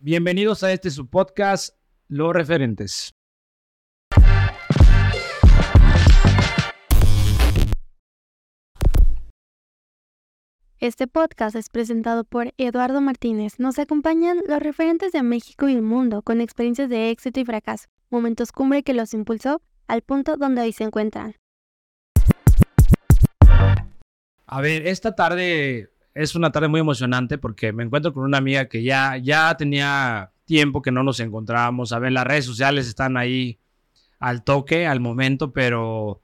Bienvenidos a este su podcast, Los Referentes. Este podcast es presentado por Eduardo Martínez. Nos acompañan los referentes de México y el mundo con experiencias de éxito y fracaso, momentos cumbre que los impulsó al punto donde hoy se encuentran. A ver, esta tarde es una tarde muy emocionante porque me encuentro con una amiga que ya, ya tenía tiempo que no nos encontrábamos. A ver, las redes sociales están ahí al toque, al momento, pero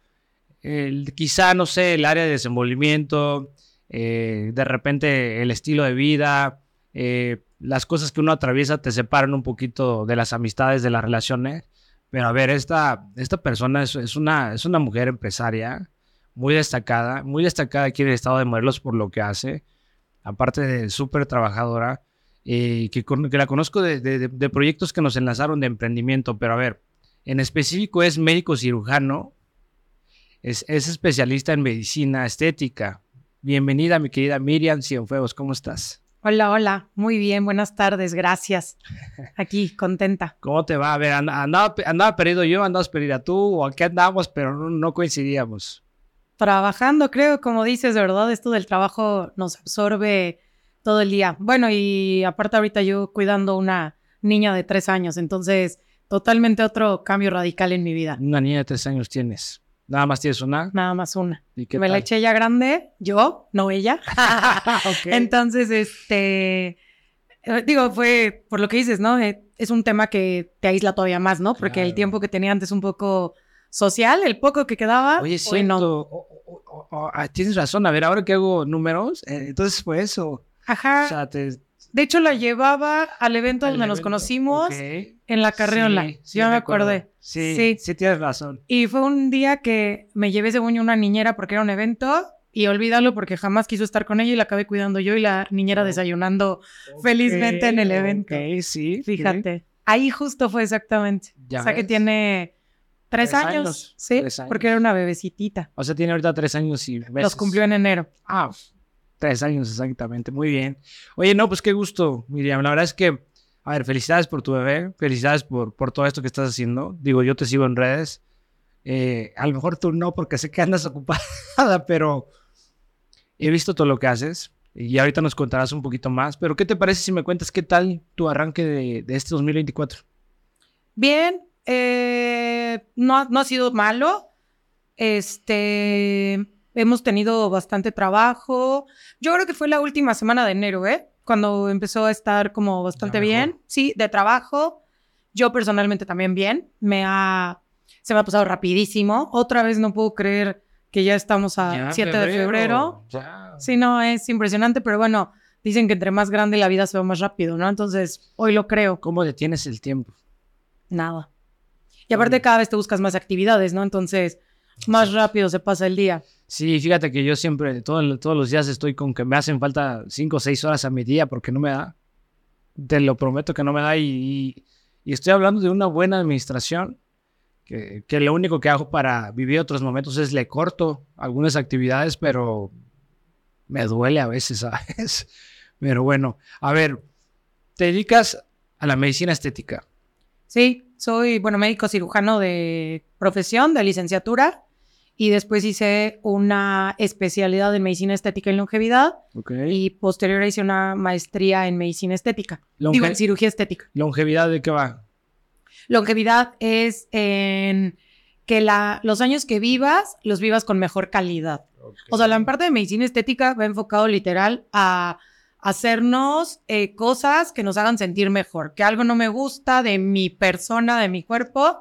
quizá, no sé, el área de desenvolvimiento, eh, de repente el estilo de vida, eh, las cosas que uno atraviesa te separan un poquito de las amistades, de las relaciones. Pero a ver, esta, esta persona es, una, es una mujer empresaria muy destacada, muy destacada aquí en el estado de Morelos por lo que hace, aparte de súper trabajadora, eh, que, que, la conozco de, de, proyectos que nos enlazaron de emprendimiento, pero a ver, en específico es médico cirujano, es, es especialista en medicina estética, Bienvenida, mi querida Miriam Cienfuegos, ¿cómo estás? Hola, hola, muy bien, buenas tardes, gracias. Aquí, contenta. ¿Cómo te va? A ver, andaba, andaba perdido yo, andabas perdida tú, o aquí andamos, pero no, coincidíamos. Trabajando, creo, como dices, de verdad, esto del trabajo nos absorbe todo el día. Bueno, y aparte ahorita yo cuidando una niña de tres años, entonces totalmente otro cambio radical en mi vida. Una niña de tres años tienes. ¿Nada más tienes una? Nada más una. Me la eché ya grande, yo, no ella. Entonces, este, eh, digo, fue por lo que dices, ¿no? Eh, es un tema que te aísla todavía más, ¿no? Porque el tiempo que tenía antes un poco social, el poco que quedaba. Oye, siento, ah, tienes razón. A ver, ahora que hago números, eh, entonces fue eso. Ajá. O sea, te, de hecho, la llevaba al evento donde nos conocimos en la carriola. Sí, Yo me acordé. Sí, sí, tienes razón. Y fue un día que me llevé según una niñera porque era un evento y olvídalo porque jamás quiso estar con ella y la acabé cuidando yo y la niñera oh. desayunando felizmente en el evento. Sí. Fíjate. Ahí justo fue exactamente. o sea que tiene tres, años, Sí, porque era una bebecitita. O sea, tiene ahorita tres años y meses. Los cumplió en enero. Ah, Tres años exactamente, muy bien. Oye, no, pues qué gusto, Miriam. La verdad es que, a ver, felicidades por tu bebé, felicidades por, por todo esto que estás haciendo. Digo, yo te sigo en redes. Eh, a lo mejor tú no, porque sé que andas ocupada, pero he visto todo lo que haces y ahorita nos contarás un poquito más. Pero, ¿qué te parece si me cuentas qué tal tu arranque de, de este 2024? Bien, eh, no, no ha sido malo. Este, hemos tenido bastante trabajo. Yo creo que fue la última semana de enero, ¿eh? Cuando empezó a estar como bastante bien. Sí, de trabajo. Yo personalmente también bien. Me ha... Se me ha pasado rapidísimo. Otra vez no puedo creer que ya estamos a 7 de febrero. Sí, no, es impresionante, pero bueno, dicen que entre más grande la vida se va más rápido, ¿no? Entonces, hoy lo creo. ¿Cómo detienes el tiempo? Nada. Y aparte cada vez te buscas más actividades, ¿no? Entonces, más rápido se pasa el día. Sí, fíjate que yo siempre, todo, todos los días estoy con que me hacen falta 5 o 6 horas a mi día porque no me da. Te lo prometo que no me da y, estoy hablando de una buena administración que, que, lo único que hago para vivir otros momentos es le corto algunas actividades, pero me duele a veces, ¿sabes? Pero bueno, a ver, te dedicas a la medicina estética. Sí, soy, bueno, médico cirujano de profesión, de licenciatura y después hice una especialidad en medicina estética y longevidad. Y posterior hice una maestría en medicina estética. Digo, en cirugía estética. ¿Longevidad de qué va? Longevidad es en que la, los años que vivas, los vivas con mejor calidad. O sea, la parte de medicina estética va enfocado literal a hacernos eh, cosas que nos hagan sentir mejor, que algo no me gusta de mi persona, de mi cuerpo,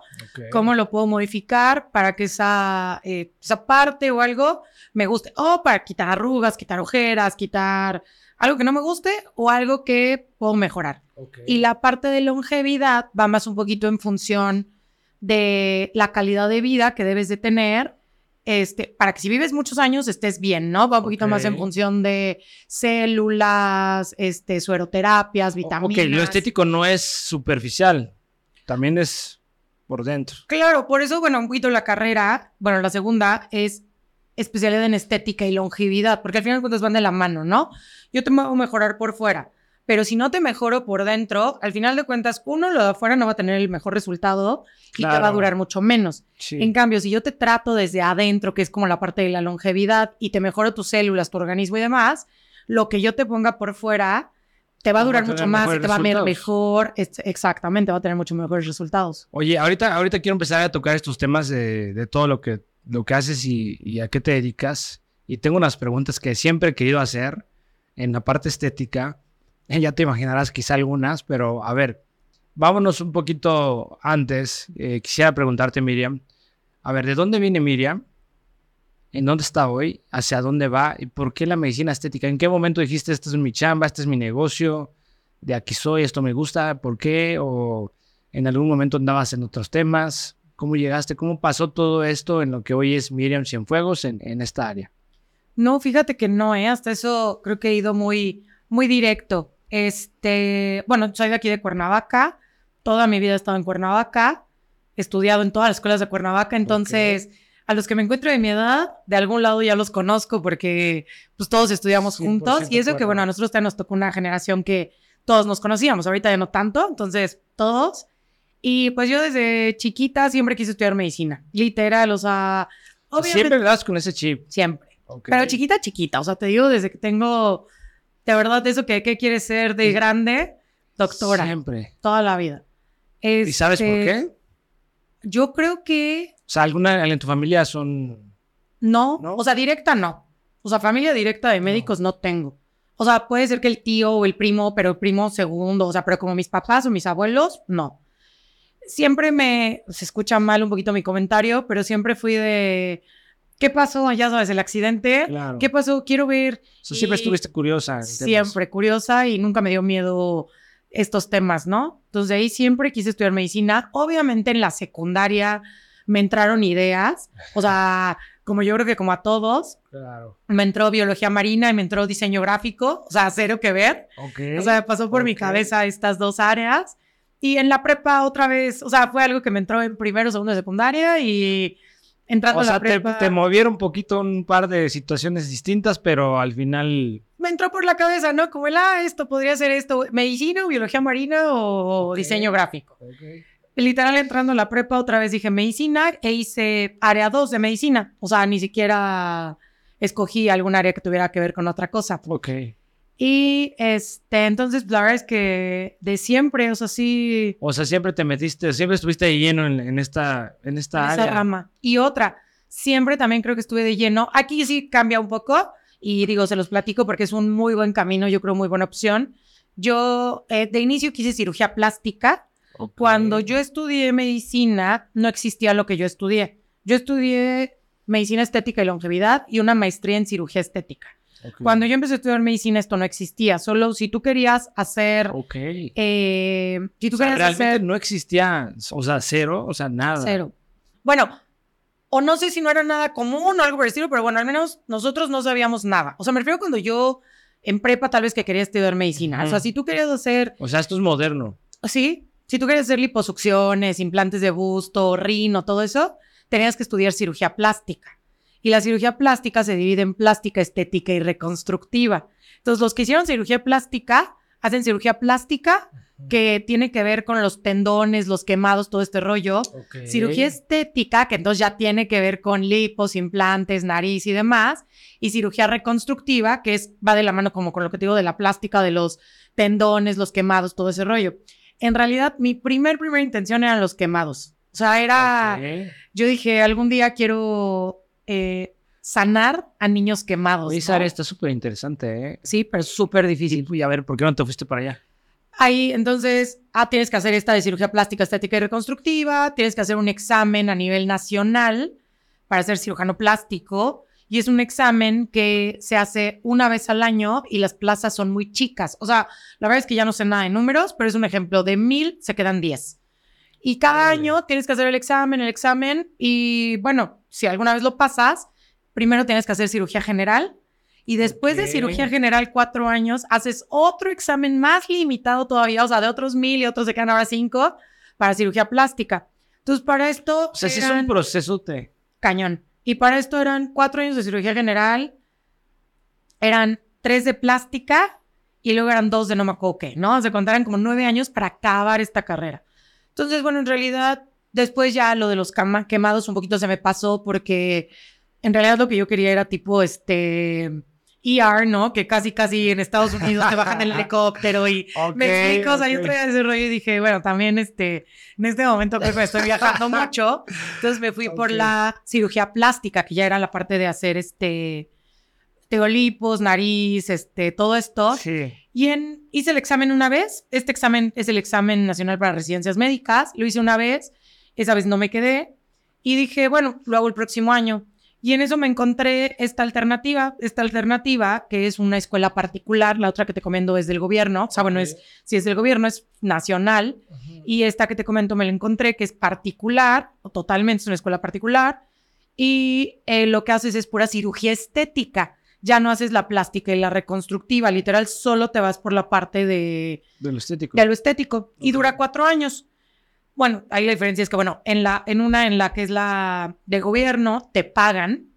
cómo lo puedo modificar para que esa, eh, esa parte o algo me guste, o para quitar arrugas, quitar ojeras, quitar algo que no me guste o algo que puedo mejorar. Y la parte de longevidad va más un poquito en función de la calidad de vida que debes de tener este, para que si vives muchos años estés bien, ¿no? Va un poquito más en función de células, este, sueroterapias, vitaminas. Ok, lo estético no es superficial, también es por dentro. Claro, por eso, bueno, un poquito la carrera, bueno, la segunda es especialidad en estética y longevidad, porque al final de cuentas van de la mano, ¿no? Yo te puedo mejorar por fuera, pero si no te mejoro por dentro, al final de cuentas, uno, lo de afuera no va a tener el mejor resultado y te va a durar mucho menos. Sí. En cambio, si yo te trato desde adentro, que es como la parte de la longevidad, y te mejoro tus células, tu organismo y demás, lo que yo te ponga por fuera te va a Va a durar mucho más y te va a ver mejor. Exactamente, va a tener mucho mejores resultados. Oye, ahorita, ahorita quiero empezar a tocar estos temas de, de todo lo que, lo que haces y, y a qué te dedicas. Y tengo unas preguntas que siempre he querido hacer en la parte estética. Eh, ya te imaginarás quizá algunas, pero a ver, vámonos un poquito antes. Eh, quisiera preguntarte, Miriam, a ver, ¿de dónde viene Miriam? ¿En dónde está hoy? ¿Hacia dónde va? ¿Y por qué la medicina estética? ¿En qué momento dijiste, esta es mi chamba, este es mi negocio? De aquí soy, esto me gusta, ¿por qué? ¿O en algún momento andabas en otros temas? ¿Cómo llegaste? ¿Cómo pasó todo esto en lo que hoy es Miriam Cienfuegos en, en esta área? No, fíjate que no, ¿eh? Hasta eso creo que he ido muy, muy directo. Este, bueno, soy de aquí de Cuernavaca. Toda mi vida he estado en Cuernavaca. He estudiado en todas las escuelas de Cuernavaca. Entonces, a los que me encuentro de mi edad, de algún lado ya los conozco porque pues todos estudiamos 100% juntos. Y eso que, bueno, a nosotros también nos tocó una generación que todos nos conocíamos. Ahorita ya no tanto. Entonces, todos. Y pues yo desde chiquita siempre quise estudiar medicina. Literal, o sea, obviamente. Siempre das con ese chip. siempre. Ok. Pero chiquita, chiquita. O sea, te digo desde que tengo, de verdad, eso que, ¿qué quieres ser de grande? Doctora. Siempre. Toda la vida. ¿Y sabes por Este, qué? Yo creo que O sea, ¿alguna en tu familia son...? no. ¿No? O sea, directa no. O sea, familia directa de médicos no. tengo. O sea, puede ser que el tío o el primo, pero el primo segundo. O sea, pero como mis papás o mis abuelos, no. Siempre me. Se escucha mal un poquito mi comentario, pero siempre fui de. ¿Qué pasó? Ya sabes, el accidente. Claro. ¿Qué pasó? Quiero ver. O sea, siempre estuviste curiosa. siempre curiosa y nunca me dio miedo estos temas, ¿no? Entonces de ahí siempre quise estudiar medicina. Obviamente en la secundaria me entraron ideas, o sea, como yo creo que como a todos, Claro. me entró biología marina y me entró diseño gráfico, o sea, cero que ver. Ok. O sea, pasó por mi Ok. cabeza estas dos áreas. Y en la prepa otra vez, o sea, fue algo que me entró en primero, segundo de secundaria y entrando O a la sea, te, prepa... te movieron un poquito un par de situaciones distintas, pero al final... me entró por la cabeza, ¿no? Como el, ah, esto podría ser esto, medicina o biología marina o diseño gráfico. Literal, entrando a la prepa, otra vez dije medicina e hice área 2 de medicina. O sea, ni siquiera escogí algún área que tuviera que ver con otra cosa. Ok. Y este, entonces, la verdad es que de siempre, o sea, sí, O sea, siempre te metiste, siempre estuviste de lleno en, en esta, en esta en área. esa rama. Y otra, siempre también creo que estuve de lleno. Aquí sí cambia un poco y digo, se los platico porque es un muy buen camino, yo creo muy buena opción. Yo eh, de inicio quise cirugía plástica. Cuando yo estudié medicina, no existía lo que yo estudié. Yo estudié medicina estética y longevidad y una maestría en cirugía estética. Cuando yo empecé a estudiar medicina, esto no existía. Solo si tú querías hacer, Ok. eh, si tú O sea, querías realmente hacer no existía, o sea, cero, o sea, nada. Cero. Bueno, o no sé si no era nada común o algo por el estilo, pero bueno, al menos nosotros no sabíamos nada. O sea, me refiero cuando yo en prepa tal vez que quería estudiar medicina. O sea, si tú querías hacer, O sea, esto es moderno. sí, si tú querías hacer liposucciones, implantes de busto, rino, todo eso, tenías que estudiar cirugía plástica. Y la cirugía plástica se divide en plástica, estética y reconstructiva. Entonces, los que hicieron cirugía plástica hacen cirugía plástica que tiene que ver con los tendones, los quemados, todo este rollo. Cirugía estética, que entonces ya tiene que ver con lipos, implantes, nariz y demás. Y cirugía reconstructiva, que es, va de la mano como con lo que te digo de la plástica, de los tendones, los quemados, todo ese rollo. En realidad, mi primer, primera intención eran los quemados. O sea, era, yo dije, algún día quiero eh, sanar a niños quemados. Oye, ¿no? esa área está súper interesante, ¿eh? Sí, pero súper difícil. Y a ver, ¿por qué no te fuiste para allá? Ahí, entonces, ah, tienes que hacer esta de cirugía plástica, estética y reconstructiva, tienes que hacer un examen a nivel nacional para ser cirujano plástico, y es un examen que se hace una vez al año y las plazas son muy chicas. O sea, la verdad es que ya no sé nada de números, pero es un ejemplo, de mil se quedan diez. Y cada Órale. año tienes que hacer el examen, el examen, y bueno, si alguna vez lo pasas, primero tienes que hacer cirugía general, y después de cirugía general, cuatro años, haces otro examen más limitado todavía, o sea, de otros mil y otros se quedan ahora cinco, para cirugía plástica. Entonces, para esto, O sea, sí es un proceso te... cañón. Y para esto eran cuatro años de cirugía general, eran tres de plástica y luego eran dos de no me acuerdo qué, ¿no? Se contaran como nueve años para acabar esta carrera. Entonces, bueno, en realidad, después ya lo de los quemados un poquito se me pasó porque en realidad lo que yo quería era tipo, este, ER, ¿no? Que casi, casi en Estados Unidos te bajan el helicóptero y me explico, o sea, yo traía ese rollo y dije, bueno, también este, en este momento creo que estoy viajando mucho, entonces me fui por la cirugía plástica, que ya era la parte de hacer este, teolipos, nariz, este, todo esto. Sí. Y en, hice el examen una vez, este examen es el examen nacional para residencias médicas, lo hice una vez, esa vez no me quedé y dije, bueno, lo hago el próximo año. Y en eso me encontré esta alternativa, esta alternativa que es una escuela particular, la otra que te comento es del gobierno, o sea, bueno, es, si es del gobierno es nacional, y esta que te comento me la encontré que es particular, o totalmente es una escuela particular, y eh, lo que haces es pura cirugía estética, ya no haces la plástica y la reconstructiva, literal, solo te vas por la parte de, de lo estético. De lo estético, y dura cuatro años. Bueno, ahí la diferencia es que, bueno, en, la, en una en la que es la de gobierno, te pagan.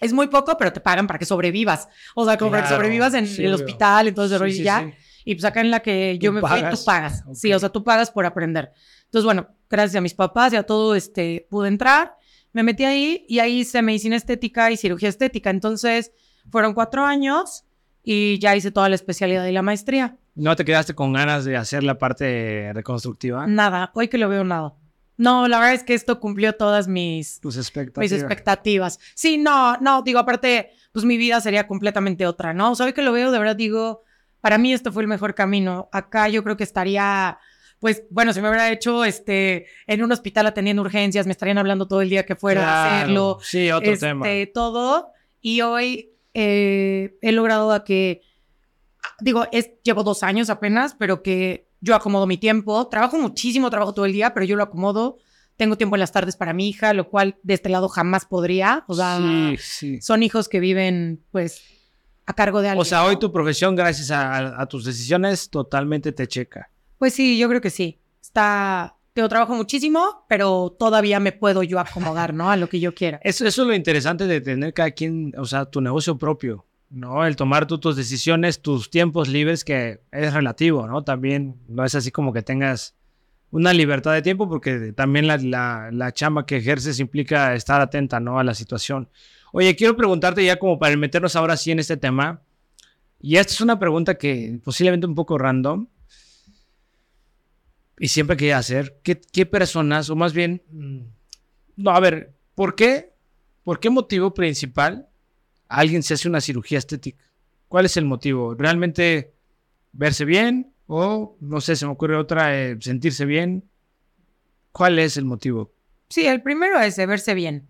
Es muy poco, pero te pagan para que sobrevivas. O sea, como para que sobrevivas en el hospital, entonces sí, ya. Y pues acá en la que yo me fui, tú pagas. Sí, o sea, tú pagas por aprender. Entonces, bueno, gracias a mis papás y a todo, este, pude entrar. Me metí ahí y ahí hice medicina estética y cirugía estética. Entonces, fueron cuatro años y ya hice toda la especialidad y la maestría. ¿No te quedaste con ganas de hacer la parte reconstructiva? Nada, hoy que lo veo nada. No, la verdad es que esto cumplió todas mis, Tus expectativas. mis expectativas. Sí, no, no, digo, aparte, pues mi vida sería completamente otra, ¿no? O sea, hoy que lo veo, de verdad digo, para mí esto fue el mejor camino. Acá yo creo que estaría, pues, bueno, si me hubiera hecho este, en un hospital atendiendo urgencias, me estarían hablando todo el día que fuera a hacerlo. Sí, otro este, tema. Todo. Y hoy eh, he logrado a que digo, es, llevo dos años apenas, pero que yo acomodo mi tiempo. Trabajo muchísimo, trabajo todo el día, pero yo lo acomodo. Tengo tiempo en las tardes para mi hija, lo cual de este lado jamás podría. O sea, sí, sí. son hijos que viven, pues, a cargo de alguien. O sea, hoy tu profesión, gracias a, a, tus decisiones, totalmente te checa. Pues sí, yo creo que sí. Está. Tengo trabajo muchísimo, pero todavía me puedo yo acomodar, ¿no? A lo que yo quiera. Eso, es lo interesante de tener cada quien, o sea, tu negocio propio. ¿no? El tomar tus decisiones, tus tiempos libres, que es relativo, ¿no? También no es así como que tengas una libertad de tiempo, porque también la, la, la chamba que ejerces implica estar atenta, ¿no? A la situación. Oye, quiero preguntarte ya como para meternos ahora sí en este tema, y esta es una pregunta que posiblemente un poco random, y siempre quería hacer, ¿qué, qué personas, o más bien, no, a ver, ¿por qué? ¿Por qué motivo principal alguien se hace una cirugía estética? ¿Cuál es el motivo? ¿Realmente verse bien? O, no sé, se me ocurre otra, eh, sentirse bien. ¿Cuál es el motivo? Sí, el primero es verse bien.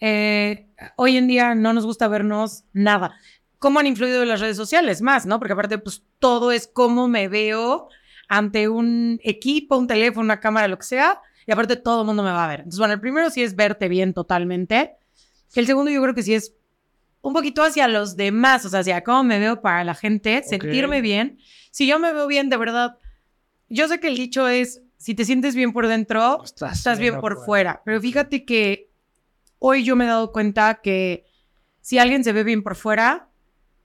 Eh, hoy en día no nos gusta vernos nada. ¿Cómo han influido las redes sociales? Más, ¿no? Porque aparte, pues todo es cómo me veo ante un equipo, un teléfono, una cámara, lo que sea. Y aparte, todo el mundo me va a ver. Entonces, bueno, el primero sí es verte bien totalmente. El segundo, yo creo que sí es un poquito hacia los demás, o sea, hacia cómo me veo para la gente, okay. sentirme bien. Si yo me veo bien, de verdad, yo sé que el dicho es, si te sientes bien por dentro, estás, estás bien por fuera. fuera. Pero fíjate que hoy yo me he dado cuenta que si alguien se ve bien por fuera,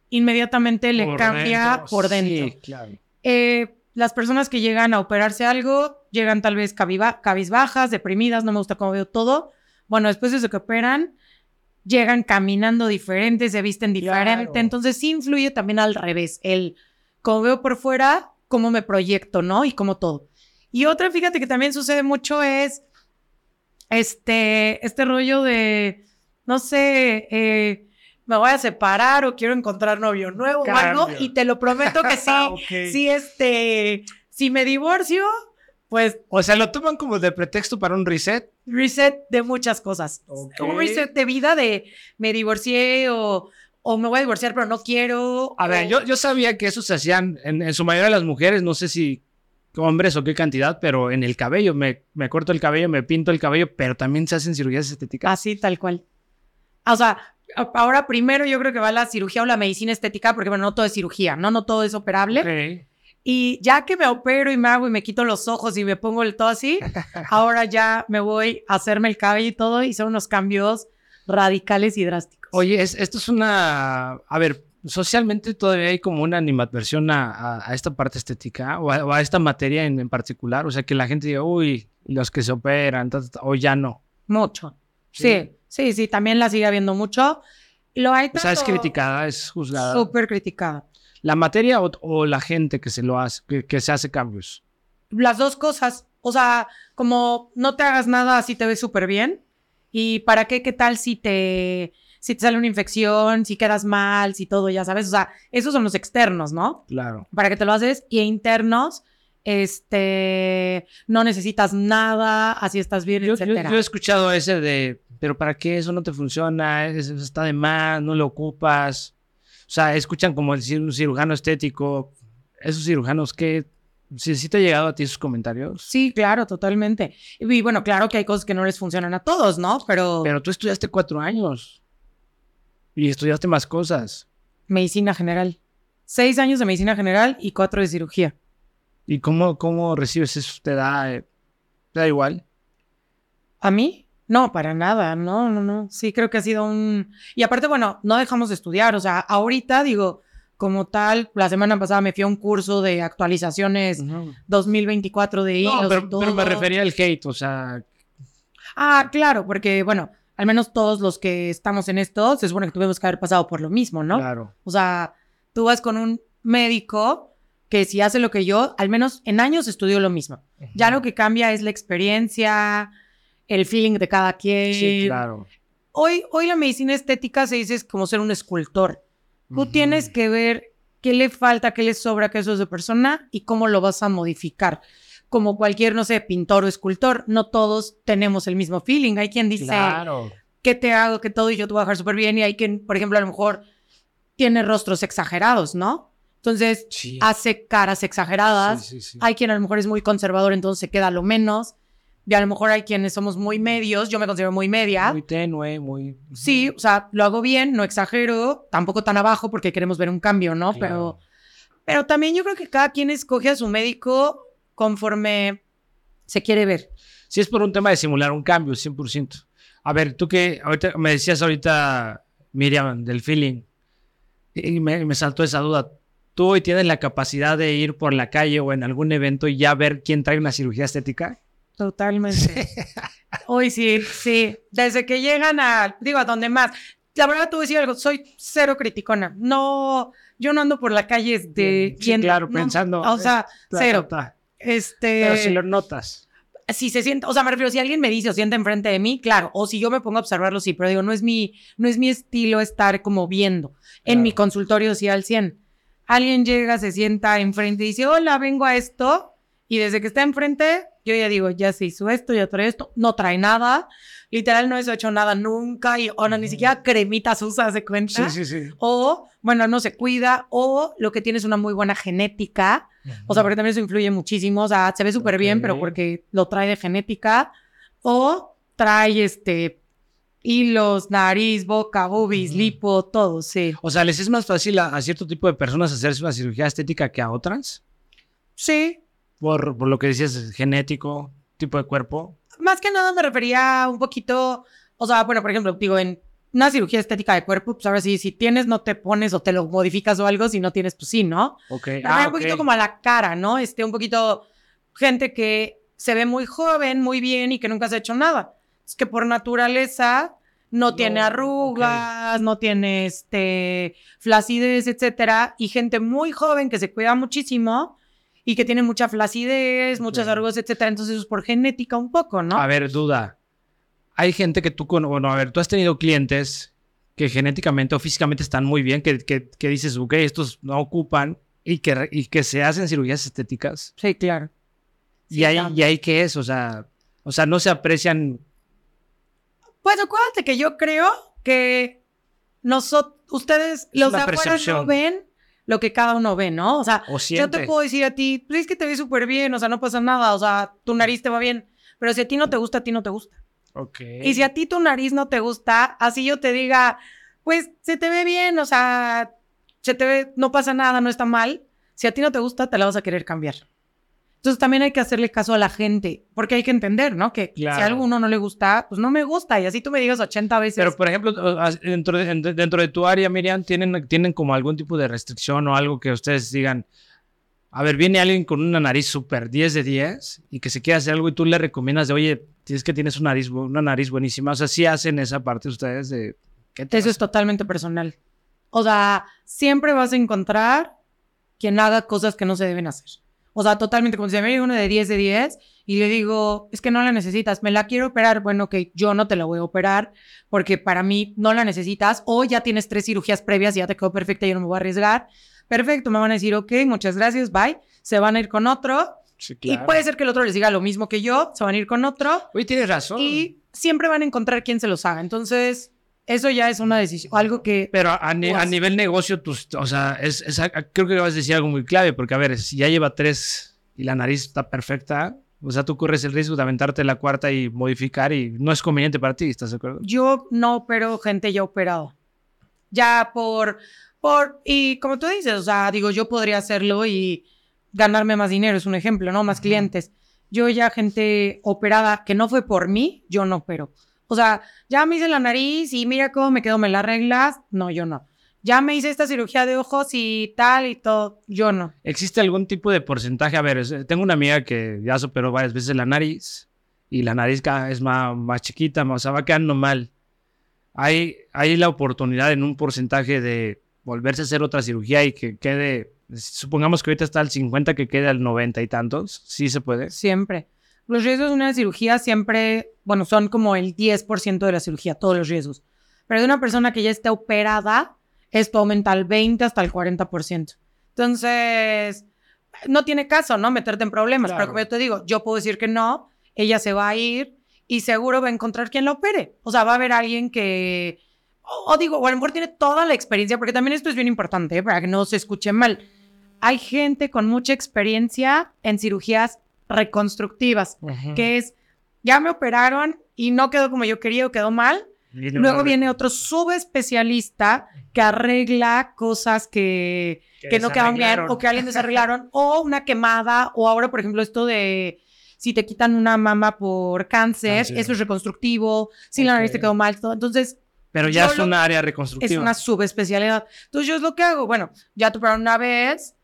inmediatamente le por cambia dentro. por dentro. Sí, claro. eh, las personas que llegan a operarse algo, llegan tal vez cabizbajas, deprimidas, no me gusta cómo veo todo. Bueno, después de eso que operan, llegan caminando diferente, se visten diferente. Claro. Entonces sí influye también al revés. El cómo veo por fuera, cómo me proyecto, ¿no? Y como todo. Y otra, fíjate que también sucede mucho es este, este rollo de, no sé, eh, me voy a separar o quiero encontrar novio nuevo o algo. Y te lo prometo que sí, okay. sí, este, si me divorcio, pues... O sea, lo toman como de pretexto para un reset. Reset de muchas cosas. Okay. Un reset de vida de me divorcié o, o me voy a divorciar pero no quiero. A ver, yo, yo sabía que eso se hacían en, en, su mayoría las mujeres, no sé si hombres o qué cantidad, pero en el cabello, me, me corto el cabello, me pinto el cabello, pero también se hacen cirugías estéticas. Así, tal cual. O sea, ahora primero yo creo que va la cirugía o la medicina estética, porque bueno, no todo es cirugía, ¿no? No todo es operable. Okay. Y ya que me opero y me hago y me quito los ojos y me pongo el todo así, ahora ya me voy a hacerme el cabello y todo y son unos cambios radicales y drásticos. Oye, es, esto es una... A ver, socialmente todavía hay como una animadversión a, a, a esta parte estética o a, o a esta materia en, en particular. O sea, que la gente diga, uy, los que se operan, ta, ta, ta", o ya no. Mucho. Sí, sí, sí, también la sigue habiendo mucho. Lo hay O sea, es tanto- criticada, es juzgada. Súper criticada. ¿La materia o, o la gente que se lo hace, que, que se hace cambios? Las dos cosas. O sea, como no te hagas nada, así te ves súper bien. ¿Y para qué? ¿Qué tal si te, si te sale una infección, si quedas mal, si todo, ya sabes? O sea, esos son los externos, ¿no? Claro. para que te lo haces y internos, este, no necesitas nada, así estás bien, Yo, yo- etcétera. yo he escuchado ese de, pero ¿para qué eso no te funciona? Es- está de más, no lo ocupas. O sea, escuchan como decir un cirujano estético. Esos cirujanos que, si, si te ha llegado a ti esos comentarios. Sí, claro, totalmente. Y bueno, claro que hay cosas que no les funcionan a todos, ¿no? Pero, Pero tú estudiaste cuatro años y estudiaste más cosas. medicina general. Seis años de medicina general y cuatro de cirugía. ¿Y cómo, cómo recibes eso? ¿Te da, eh, te da igual? ¿A mí? No, para nada, no, no, no. Sí, creo que ha sido un... Y aparte, bueno, no dejamos de estudiar, o sea, ahorita digo, como tal, la semana pasada me fui a un curso de actualizaciones Ujú. 2024 de hilos No, pero, pero me refería al hate, o sea, Ah, claro, porque bueno, al menos todos los que estamos en esto, se supone que tuvimos que haber pasado por lo mismo, ¿no? claro. O sea, tú vas con un médico que si hace lo que yo, al menos en años estudió lo mismo. Ya lo que cambia es la experiencia, el feeling de cada quien. Sí, claro. Hoy, hoy la medicina estética se dice es como ser un escultor. Tú tienes que ver qué le falta, qué le sobra, qué eso es de persona y cómo lo vas a modificar. Como cualquier, no sé, pintor o escultor, no todos tenemos el mismo feeling. Hay quien dice, Claro. ¿qué te hago? Que todo y yo te voy a dejar súper bien. Y hay quien, por ejemplo, a lo mejor tiene rostros exagerados, ¿no? Entonces, Sí. hace caras exageradas. Sí, sí, sí. Hay quien a lo mejor es muy conservador, entonces se queda lo menos. Y a lo mejor hay quienes somos muy medios. Yo me considero muy media. Muy tenue, muy... Sí, o sea, lo hago bien, no exagero, tampoco tan abajo porque queremos ver un cambio, ¿no? Claro. Pero, pero también yo creo que cada quien escoge a su médico conforme se quiere ver. Sí, es por un tema de simular un cambio, 100%. A ver, tú que ahorita me decías ahorita, Miriam, del feeling, y me, me saltó esa duda. ¿Tú hoy tienes la capacidad de ir por la calle o en algún evento y ya ver quién trae una cirugía estética? Totalmente. Hoy sí, sí. Desde que llegan a, digo, a donde más. La verdad, tú voy a decir algo, soy cero criticona. No, yo no ando por la calle de Sí, claro, pensando, O sea, cero. Este. Pero si lo notas. si se siente, o sea, me refiero, si alguien me dice o siente enfrente de mí, claro, o si yo me pongo a observarlo, sí, pero digo, no es mi, no es mi estilo estar como viendo. En Claro. mi consultorio sí al 100. Alguien llega, se sienta enfrente y dice, hola, vengo a esto, y desde que está enfrente, yo ya digo, ya se hizo esto, ya trae esto, no trae nada, literal no he hecho nada nunca, y o no, ni siquiera cremitas usa, ¿se cuenta? Sí, sí, sí. O, bueno, no se cuida, o lo que tiene es una muy buena genética, o sea, porque también eso influye muchísimo. O sea, se ve súper bien, pero porque lo trae de genética. O trae este hilos, nariz, boca, boobies, Ujú. lipo, todo, sí. O sea, ¿les es más fácil a, a cierto tipo de personas hacerse una cirugía estética que a otras? Sí. Por, por lo que decías, genético, tipo de cuerpo. Más que nada me refería un poquito, o sea, bueno, por ejemplo, digo, en una cirugía estética de cuerpo, pues ahora sí, si tienes, no te pones o te lo modificas o algo, si no tienes, pues sí, ¿no? Ok. Me Ah, un poquito como a la cara, ¿no? Este, un poquito gente que se ve muy joven, muy bien y que nunca se ha hecho nada. Es que por naturaleza no, tiene No, arrugas, no tiene este flacidez, etcétera, y gente muy joven que se cuida muchísimo y que tiene mucha flacidez, muchas Ok. arrugas, etcétera. Entonces es por genética un poco, ¿no? A ver, duda. Hay gente que tú, con... bueno, a ver, tú has tenido clientes que genéticamente o físicamente están muy bien, que, que, que dices, ok, estos no ocupan y que, y que se hacen cirugías estéticas. Sí, claro. y, Sí, ahí, claro. y ahí qué es, o sea, o sea, no se aprecian. Pues acuérdate que yo creo que nosotros, ustedes, Es los de afuera no ven lo que cada uno ve, ¿no? O sea, O yo te puedo decir a ti, pues es que te ves súper bien, o sea, no pasa nada, o sea, tu nariz te va bien, pero si a ti no te gusta, a ti no te gusta. Ok. Y si a ti tu nariz no te gusta, así yo te diga, pues se te ve bien, o sea, se te ve, no pasa nada, no está mal. Si a ti no te gusta, te la vas a querer cambiar. Entonces también hay que hacerle caso a la gente, porque hay que entender, ¿no? Que si a alguno no le gusta, pues no me gusta. Y así tú me digas 80 veces. Pero, por ejemplo, dentro de, dentro de tu área, Miriam, ¿tienen, ¿tienen como algún tipo de restricción o algo que ustedes digan, a ver, viene alguien con una nariz súper 10 de 10 y que se quiere hacer algo y tú le recomiendas de, oye, tienes que tienes una nariz, una nariz buenísima. O sea, sí hacen esa parte ustedes de... Eso es totalmente personal. O sea, siempre vas a encontrar quien haga cosas que no se deben hacer. O sea, totalmente, como si me viene uno de 10 de 10 y le digo, es que no la necesitas, me la quiero operar. Bueno, que yo no te la voy a operar porque para mí no la necesitas o ya tienes tres cirugías previas y ya te quedó perfecta y yo no me voy a arriesgar. Perfecto, me van a decir, ok, muchas gracias, bye. Se van a ir con otro. Y puede ser que el otro les diga lo mismo que yo, se van a ir con otro. Uy, tienes razón. Y siempre van a encontrar quien se los haga. Entonces, eso ya es una decisión, algo que... Pero a, nivel negocio, o sea, es, creo que vas a decir algo muy clave, porque a ver, si ya lleva tres y la nariz está perfecta, o sea, tú corres el riesgo de aventarte la cuarta y modificar y no es conveniente para ti, ¿estás de acuerdo? Yo no opero gente ya operado. Ya por, por, y como tú dices, o sea, digo, yo podría hacerlo y ganarme más dinero, es un ejemplo, ¿no? Más clientes. Yo ya gente operada que no fue por mí, yo no opero. O sea, ya me hice la nariz y mira cómo me quedó, me la arreglas. No, yo no. Ya me hice esta cirugía de ojos y tal y todo. Yo no. ¿Existe algún tipo de porcentaje? A ver, tengo una amiga que ya superó varias veces la nariz y la nariz vez más, más chiquita, o sea, va quedando mal. Hay, hay la oportunidad en un porcentaje de volverse a hacer otra cirugía y que quede, supongamos que ahorita está al 50, que quede al 90 y tantos. ¿Sí se puede? Siempre. Los riesgos de una cirugía siempre, bueno, son como el 10% de la cirugía, todos los riesgos. Pero de una persona que ya esté operada, esto aumenta al 20 hasta el 40%. Entonces, no tiene caso, ¿no? Meterte en problemas. Pero como yo te digo, yo puedo decir que no, ella se va a ir y seguro va a encontrar quien la opere. O sea, va a haber alguien que, o, digo, o a lo mejor tiene toda la experiencia, porque también esto es bien importante, ¿eh? para que no se escuche mal. Hay gente con mucha experiencia en cirugías reconstructivas, que es, ya me operaron y no quedó como yo quería o quedó mal. Luego viene otro subespecialista que arregla cosas que, que, no quedan bien o que alguien desarreglaron o una quemada o ahora, por ejemplo, esto de si te quitan una mama por cáncer, eso es reconstructivo, si la nariz te quedó mal, todo. Entonces, pero ya es un área reconstructiva. Es una subespecialidad. Entonces, yo es lo que hago. Bueno, ya te operaron una vez,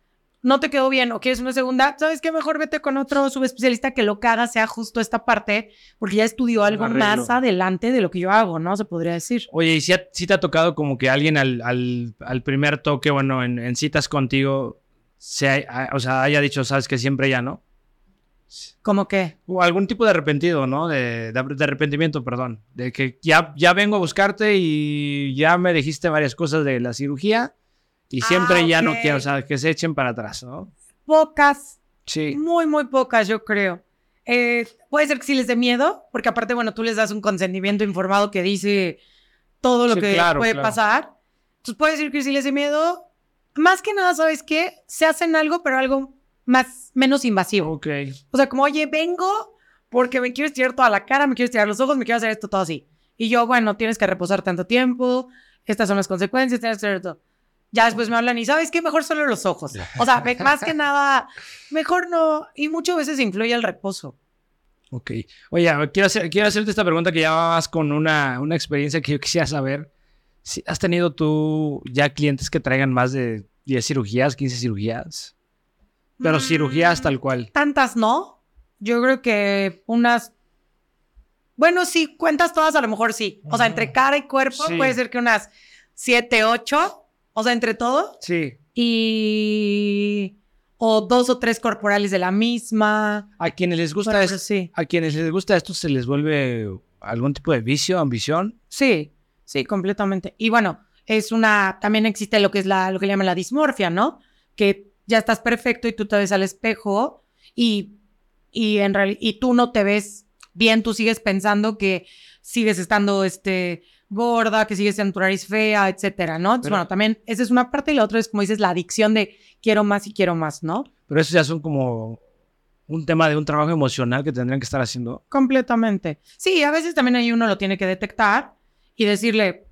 no te quedó bien o quieres una segunda, ¿sabes qué? Mejor vete con otro subespecialista que lo que haga sea justo esta parte, porque ya estudió algo más adelante de lo que yo hago, ¿no? Se podría decir. Oye, ¿y si, te ha tocado como que alguien al, al, primer toque, bueno, en, citas contigo, se, o sea, haya dicho, sabes que siempre ya no? ¿Cómo qué? O algún tipo de arrepentido, ¿no? De, de, arrepentimiento, perdón. De que ya, ya vengo a buscarte y ya me dijiste varias cosas de la cirugía y siempre ah, ya no quiero, o sea, que se echen para atrás, ¿no? Pocas. Sí. Muy, muy pocas, yo creo. Eh, puede ser que sí les dé miedo, porque aparte, bueno, tú les das un consentimiento informado que dice todo lo que puede pasar. Entonces puede decir que sí les dé miedo. Más que nada, ¿sabes qué? Se hacen algo, pero algo más, menos invasivo. Ok. O sea, como, oye, vengo porque me quiero estirar toda la cara, me quiero estirar los ojos, me quiero hacer esto todo así. Y yo, bueno, tienes que reposar tanto tiempo, estas son las consecuencias, tienes que hacer todo ya después me hablan y sabes qué, mejor solo los ojos. O sea, más que nada, mejor no. Y muchas veces influye el reposo. Ok. Oye, quiero, hacer, quiero hacerte esta pregunta que ya vas con una, una experiencia que yo quisiera saber. Si ¿Has tenido tú ya clientes que traigan más de 10 cirugías, 15 cirugías? Pero mm, cirugías tal cual. Tantas no. Yo creo que unas. Bueno, si cuentas todas, a lo mejor sí. O sea, entre cara y cuerpo, puede ser que unas 7, 8 o sea, entre todo. Sí. Y. O dos o tres corporales de la misma. A quienes les gusta esto. Sí. A quienes les gusta esto se les vuelve algún tipo de vicio, ambición. Sí, sí, completamente. Y bueno, es una. También existe lo que es la, lo que llaman la dismorfia, ¿no? Que ya estás perfecto y tú te ves al espejo y, y en realidad, y tú no te ves bien, tú sigues pensando que sigues estando este gorda, que sigue siendo tu nariz fea, etcétera, ¿no? Entonces, bueno, también esa es una parte y la otra es, como dices, la adicción de quiero más y quiero más, ¿no? Pero eso ya son como un tema de un trabajo emocional que tendrían que estar haciendo. Completamente. Sí, a veces también ahí uno lo tiene que detectar y decirle,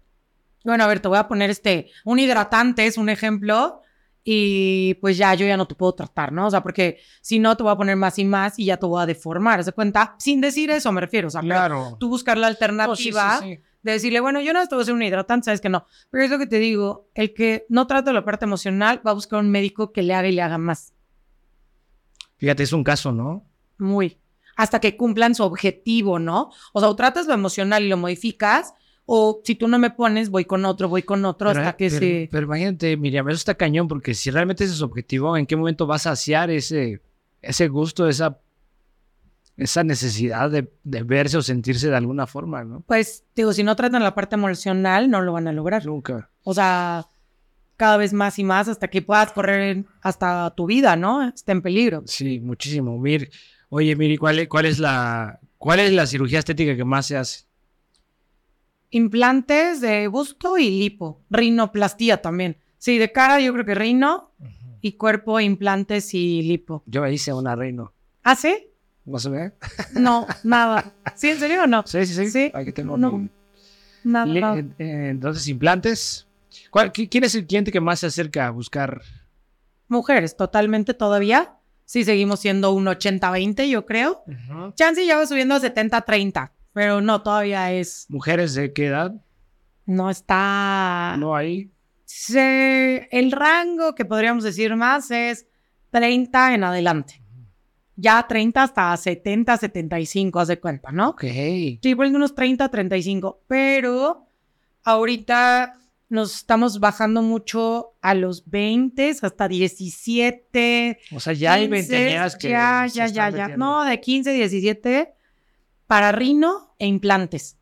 bueno, a ver, te voy a poner este, un hidratante es un ejemplo y pues ya yo ya no te puedo tratar, ¿no? O sea, porque si no te voy a poner más y más y ya te voy a deformar, ¿se cuenta? Sin decir eso me refiero, o sea, Claro. tú buscar la alternativa No, sí, sí, sí. De decirle, bueno, yo no te voy a hacer un hidratante, sabes que no. Pero es lo que te digo, el que no trata la parte emocional va a buscar un médico que le haga y le haga más. Fíjate, es un caso, ¿no? Muy. Hasta que cumplan su objetivo, ¿no? O sea, o tratas lo emocional y lo modificas, o si tú no me pones, voy con otro, voy con otro, Pero, hasta que pero- se... pero imagínate, Miriam, eso está cañón, porque si realmente ese es su objetivo, ¿en qué momento vas a saciar ese, ese gusto, esa, esa necesidad de, de verse o sentirse de alguna forma, ¿no? Pues, digo, si no tratan la parte emocional, no lo van a lograr. Nunca. O sea, cada vez más y más hasta que puedas correr hasta tu vida, ¿no? Está en peligro. Sí, muchísimo. Mir, oye, Miri, ¿cuál, es- cuál, es la, ¿cuál es la cirugía estética que más se hace? Implantes de busto y lipo. Rinoplastía también. Sí, de cara yo creo que rino y cuerpo, implantes y lipo. Yo hice una reino. ¿Ah, sí? ¿No se ve? No, nada. ¿Sí, en serio o no? Sí, sí, sí. Sí. Aquí tengo No. un- Nada. Le- nada. eh, eh, entonces, implantes. ¿Cuál- qui- ¿Quién es el cliente que más se acerca a buscar? Mujeres, totalmente todavía. Sí, seguimos siendo un 80-20, yo creo. Chance ya va subiendo a 70-30, pero no, todavía es. ¿Mujeres de qué edad? No está. No hay. Se- el rango que podríamos decir más es 30 en adelante. Ya 30 hasta 70, 75, haz de cuenta, ¿no? Ok. Sí, por unos 30, 35. Pero ahorita nos estamos bajando mucho a los 20 hasta 17. O sea, ya hay 15, veinteañeras que. Ya, ya, ya, ya. metiendo. No, de 15, 17 para rino e implantes.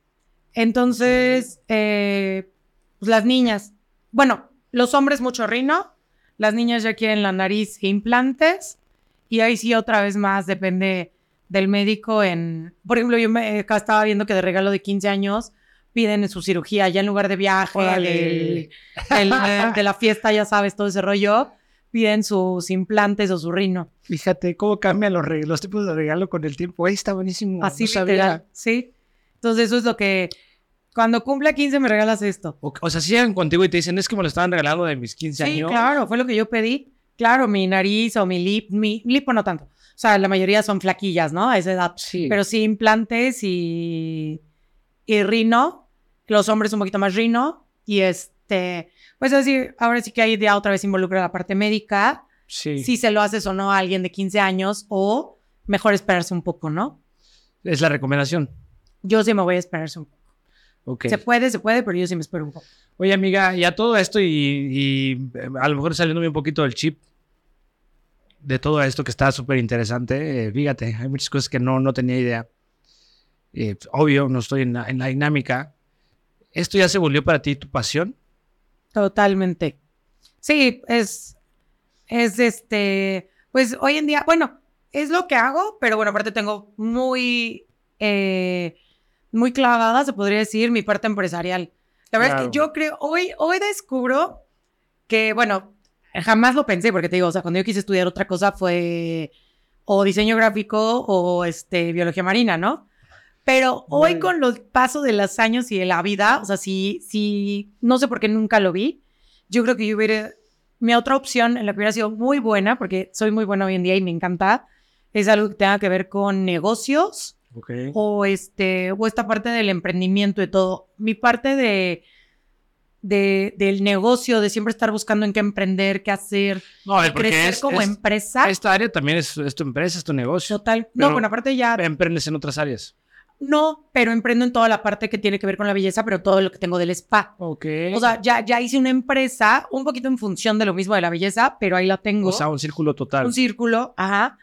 Entonces, eh, pues las niñas, bueno, los hombres mucho rino, las niñas ya quieren la nariz e implantes, y ahí sí otra vez más depende del médico en, por ejemplo, yo me, acá estaba viendo que de regalo de 15 años piden su cirugía ya en lugar de viaje, Órale. del- del- de la fiesta, ya sabes, todo ese rollo, piden sus implantes o su rino. Fíjate cómo cambian los, los tipos de regalo con el tiempo. Ahí está buenísimo. Así no sabía. literal, sí. Entonces eso es lo que, cuando cumpla 15 me regalas esto. O, o sea, si llegan contigo y te dicen, es que me lo estaban regalando de mis 15 Sí, años. claro, fue lo que yo pedí. Claro, mi nariz o mi lip, mi lipo no tanto. O sea, la mayoría son flaquillas, ¿no? A esa edad. Sí. Pero sí implantes y, y rino. Los hombres un poquito más rino. Y este, pues así, ahora sí que ahí ya otra vez involucra la parte médica. sí. Si se lo haces o no a alguien de 15 años o mejor esperarse un poco, ¿no? Es la recomendación. Yo sí me voy a esperarse un poco. Ok. Se puede, se puede, pero yo sí me espero un poco. Oye, amiga, ya todo esto y, y, eh, a lo mejor saliéndome un poquito del chip de todo esto que está súper interesante. eh, fíjate, hay muchas cosas que no, no tenía idea. Eh, obvio, no estoy en la, en la dinámica. ¿Esto ya se volvió para ti tu pasión? Totalmente. Sí, es, es este, pues hoy en día, bueno, es lo que hago, pero bueno, aparte tengo muy, eh, muy clavada, se podría decir, mi parte empresarial. La verdad es que yo creo, hoy, hoy descubro que, bueno, jamás lo pensé, porque te digo, o sea, cuando yo quise estudiar otra cosa fue o diseño gráfico o este, biología marina, ¿no? Pero hoy con los pasos de los años y de la vida, o sea, sí, sí, no sé por qué nunca lo vi. Yo creo que yo hubiera, mi otra opción en la que hubiera sido muy buena, porque soy muy buena hoy en día y me encanta, es algo que tenga que ver con negocios Ok. o este o esta parte del emprendimiento y todo. Mi parte de, de del negocio, de siempre estar buscando en qué emprender, qué hacer, No, a ver, porque crecer es, como es- empresa. esta área también es, es tu empresa, es tu negocio. Total. Pero- no, bueno, aparte ya Emprendes en otras áreas. no, pero emprendo en toda la parte que tiene que ver con la belleza, pero todo lo que tengo del spa. Ok. O sea, ya, ya hice una empresa un poquito en función de lo mismo de la belleza, pero ahí la tengo. O sea, un círculo total. un círculo, ajá.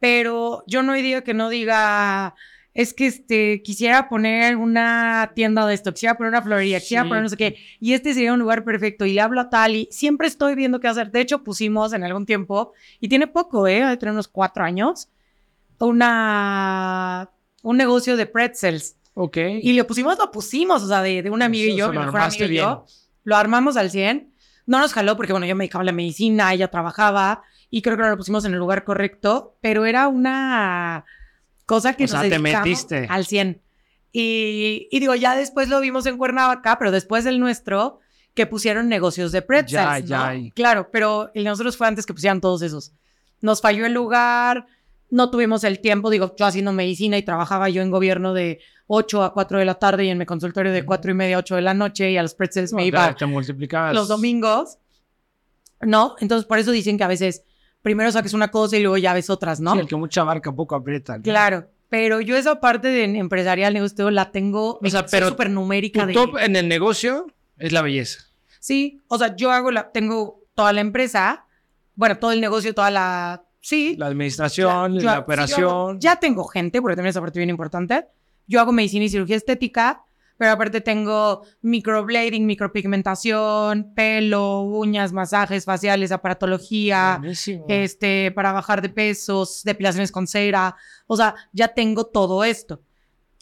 Pero yo no día que no diga, es que este, quisiera poner una tienda de esto, quisiera poner una florería, quisiera Sí. poner no sé qué, y este sería un lugar perfecto, y le hablo a tal, y siempre estoy viendo qué hacer. De hecho, pusimos en algún tiempo, y tiene poco, ¿eh? De tener unos cuatro años, una, un negocio de pretzels. Ok. Y lo pusimos, lo pusimos, o sea, de, de un amigo y Eso yo, lo mi mejor amigo y yo. Lo armamos al 100. No nos jaló porque, bueno, yo me dedicaba a la medicina, ella trabajaba y creo que no lo pusimos en el lugar correcto, pero era una cosa que O nos sea, te metiste. al 100. Y, y digo, ya después lo vimos en Cuernavaca, pero después del nuestro, que pusieron negocios de pretzels, Ya, ¿no? ya. Claro, pero el de nosotros fue antes que pusieran todos esos. Nos falló el lugar, no tuvimos el tiempo, digo, yo haciendo medicina y trabajaba yo en gobierno de 8 a 4 de la tarde y en mi consultorio de 4 y media a 8 de la noche y a los pretzels me No, iba te multiplicabas. los domingos, ¿no? Entonces, por eso dicen que a veces primero saques una cosa y luego ya ves otras, ¿no? Sí, el que mucha marca poco aprieta. ¿no? Claro, pero yo esa parte de empresarial, negocio, la tengo O sea, pero súper numérica. Tu de- top en el negocio es la belleza. Sí, o sea, yo hago la, tengo toda la empresa, bueno, todo el negocio, toda la, sí. La administración, Yo- la yo operación. hago- ya tengo gente, porque también esa parte bien importante. Yo hago medicina y cirugía estética, pero aparte tengo microblading, micropigmentación, pelo, uñas, masajes faciales, aparatología, Buenísimo. este, para bajar de pesos, depilaciones con cera. O sea, ya tengo todo esto.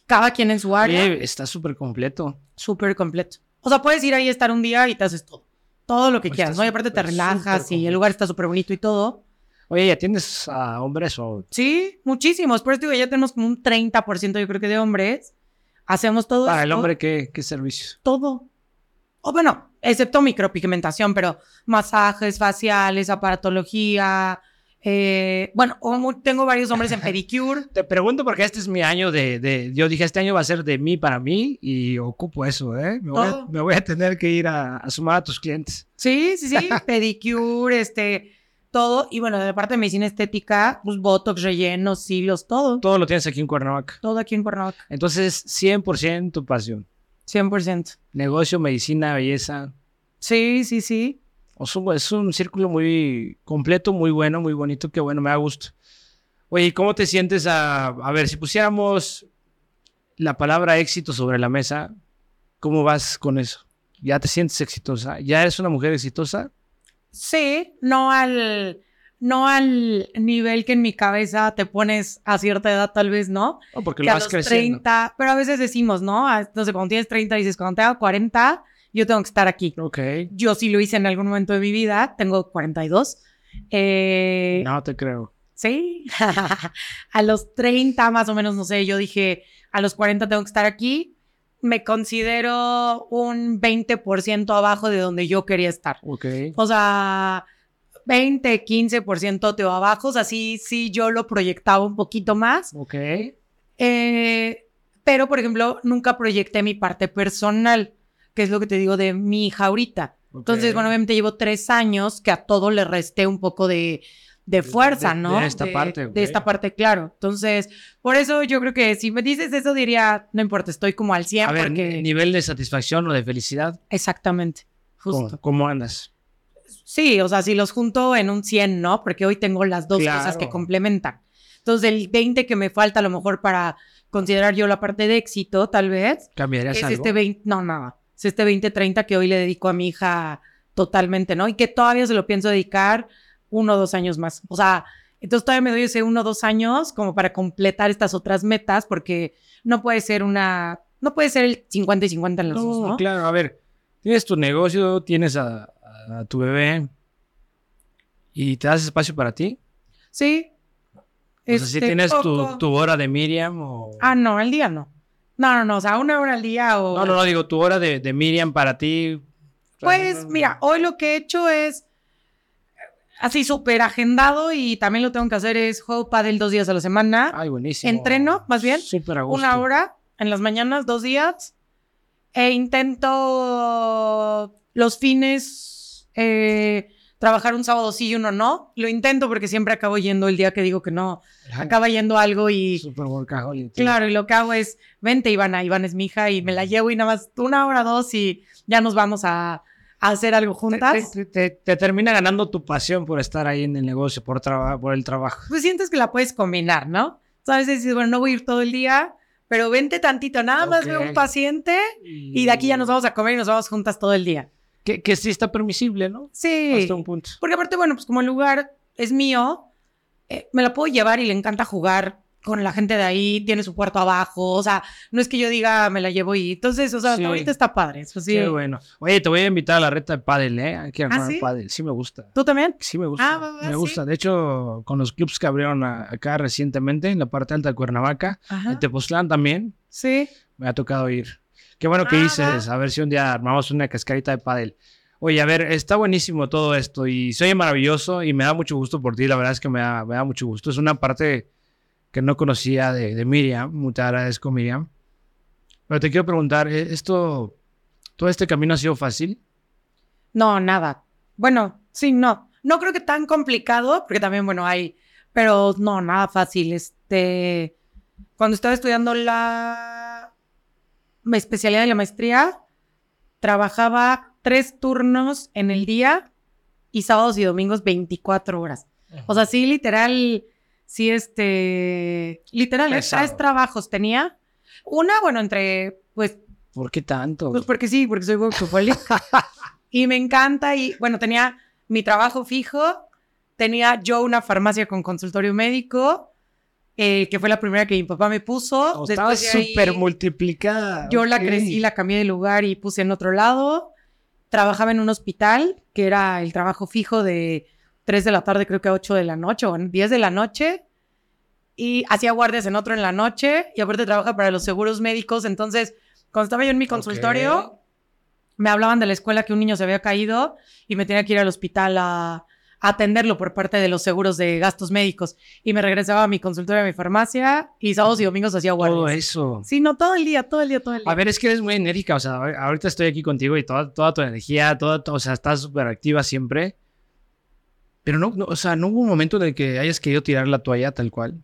Cada quien en su área, Oye, está súper completo. súper completo. O sea, puedes ir ahí a estar un día y te haces todo. Todo lo que Pues quieras, ¿no? Y aparte te relajas y el lugar está súper bonito y todo. Oye, ¿ya tienes a hombres o...? Sí, muchísimos. Por eso digo, ya tenemos como un 30% yo creo que de hombres. Hacemos todo Para el hombre, ¿qué, qué servicio? Todo. O bueno, excepto micropigmentación, pero masajes faciales, aparatología. eh, bueno, tengo varios hombres en pedicure. Te pregunto porque este es mi año de, de- Yo dije, este año va a ser de mí para mí y ocupo eso, ¿eh? Me voy, a, Todo. me voy a tener que ir a, a sumar a tus clientes. Sí, sí, sí. pedicure, este, todo. Y bueno, de parte de medicina estética, pues botox, rellenos, hilos, todo. Todo lo tienes aquí en Cuernavaca. Todo aquí en Cuernavaca. Entonces, 100% tu pasión. 100%. Negocio, medicina, belleza. Sí, sí, sí. Es un, es un círculo muy completo, muy bueno, muy bonito, que bueno, me da gusto. Oye, ¿y ¿cómo te sientes a, a ver, si pusiéramos la palabra éxito sobre la mesa, ¿cómo vas con eso? ¿Ya te sientes exitosa? ¿Ya eres una mujer exitosa? Sí, no al, no al nivel que en mi cabeza te pones a cierta edad, tal vez, ¿no? No, porque que lo a vas los creciendo. 30, pero a veces decimos, ¿no? A- No sé, cuando tienes 30 dices, cuando tenga 40, yo tengo que estar aquí. Ok. Yo sí lo hice en algún momento de mi vida, tengo 42. Eh, No te creo. Sí, a los 30 más o menos, no sé, yo dije, a los 40 tengo que estar aquí. Me considero un 20% abajo de donde yo quería estar. Ok. O sea, 20, 15% te va abajo. O sea, sí, sí, yo lo proyectaba un poquito más. Ok. Eh, pero, por ejemplo, nunca proyecté mi parte personal, que es lo que te digo de mi hija ahorita. Entonces, bueno, obviamente llevo tres años que a todo le resté un poco de, de fuerza, de- ¿no? de esta parte, ok. De esta parte, claro. Entonces, por eso yo creo que si me dices eso, diría, no importa, estoy como al 100 A ver, porque... nivel de satisfacción o de felicidad, Exactamente, ¿cómo, justo. cómo andas? Sí, o sea, si los junto en un 100, ¿no? Porque hoy tengo las dos Claro. cosas que complementan. Entonces, el 20 que me falta a lo mejor para considerar yo la parte de éxito, tal vez, ¿Cambiarías es algo? este 20, no, nada, es este 20-30 que hoy le dedico a mi hija totalmente, ¿no? Y que todavía se lo pienso dedicar uno o dos años más. O sea, entonces todavía me doy ese uno o dos años como para completar estas otras metas, porque no puede ser una, no puede ser el 50 y 50 en los dos, No, ¿no? claro, a ver, tienes tu negocio, tienes a, a tu bebé y te das espacio para ti. Sí. O sea, si Este, tienes tu, hora de Miriam o... Ah, no, al día no. No, no, no, o sea, una hora al día o... No, no, no, digo, tu hora de, de Miriam para ti. Pues mira, hoy lo que he hecho es así súper agendado y también lo tengo que hacer es juego pádel dos días a la semana. Ay, buenísimo. Entreno, más bien, Súper a gusto. Una hora en las mañanas, dos días. E intento los fines eh, trabajar un sábado sí y uno no. Lo intento porque siempre acabo yendo el día que digo que no. Acaba yendo algo y... Súper workaholic. Claro, y lo que hago es, vente Ivana, Ivana es mi hija y me la llevo y nada más una hora, dos y ya nos vamos a hacer algo juntas. te- te- te termina ganando tu pasión por estar ahí en el negocio, por, traba- por el trabajo. Pues sientes que la puedes combinar, ¿no? Sabes, dices, bueno, no voy a ir todo el día, pero vente tantito, nada más veo un paciente y de aquí ya nos vamos a comer y nos vamos juntas todo el día. Que, que sí está permisible, ¿no? Sí. Hasta un punto. Porque aparte, bueno, pues como el lugar es mío, eh, me la puedo llevar y le encanta jugar con la gente de ahí, tiene su cuarto abajo, o sea, no es que yo diga me la llevo y entonces, o sea, hasta Sí. ahorita está padre, eso sí. Qué bueno. Oye, te voy a invitar a la reta de pádel, ¿eh? Hay que ¿Ah, jugar sí? pádel. Sí me gusta. ¿Tú también? Sí me gusta. Ah, va, va, me sí. gusta. De hecho, con los clubs que abrieron acá recientemente, en la parte alta de Cuernavaca, Ajá. en Tepoztlán también, Sí. me ha tocado ir. Qué bueno que Ah, dices. va. A ver si un día armamos una cascarita de pádel. Oye, a ver, está buenísimo todo esto y soy maravilloso y me da mucho gusto por ti. La verdad es que me da, me da mucho gusto. Es una parte que no conocía de, de Miriam. Muchas agradezco, Miriam. Pero te quiero preguntar, ¿eh, ¿esto, todo este camino ha sido fácil? No, nada. Bueno, sí, no. No creo que tan complicado, porque también, bueno, hay, pero no, nada fácil. Este, cuando estaba estudiando la especialidad de la maestría, trabajaba tres turnos en el día y sábados y domingos 24 horas. O sea, sí, literal, sí, este, literal. Pesado. tres trabajos tenía. Una, bueno, entre, pues, ¿Por qué tanto? pues porque sí, porque soy workaholic. y me encanta. Y bueno, tenía mi trabajo fijo. Tenía yo una farmacia con consultorio médico, eh, que fue la primera que mi papá me puso. O estaba súper multiplicada. Yo la crecí, la cambié de lugar y puse en otro lado. Trabajaba en un hospital, que era el trabajo fijo de 3 de la tarde, creo que a 8 de la noche, o 10 de la noche. Y hacía guardias en otro en la noche. Y aparte trabaja para los seguros médicos. Entonces, cuando estaba yo en mi consultorio, Ok. me hablaban de la escuela que un niño se había caído y me tenía que ir al hospital a, a atenderlo por parte de los seguros de gastos médicos. Y me regresaba a mi consultorio, a mi farmacia, y sábados y domingos hacía guardias. Todo eso. Sí, no, todo el día, todo el día, todo el día. A ver, es que eres muy enérgica, o sea, ahor- ahorita estoy aquí contigo y toda, toda tu energía, toda, o sea, estás súper activa siempre. Pero no, no, o sea, no hubo un momento en el que hayas querido tirar la toalla tal cual.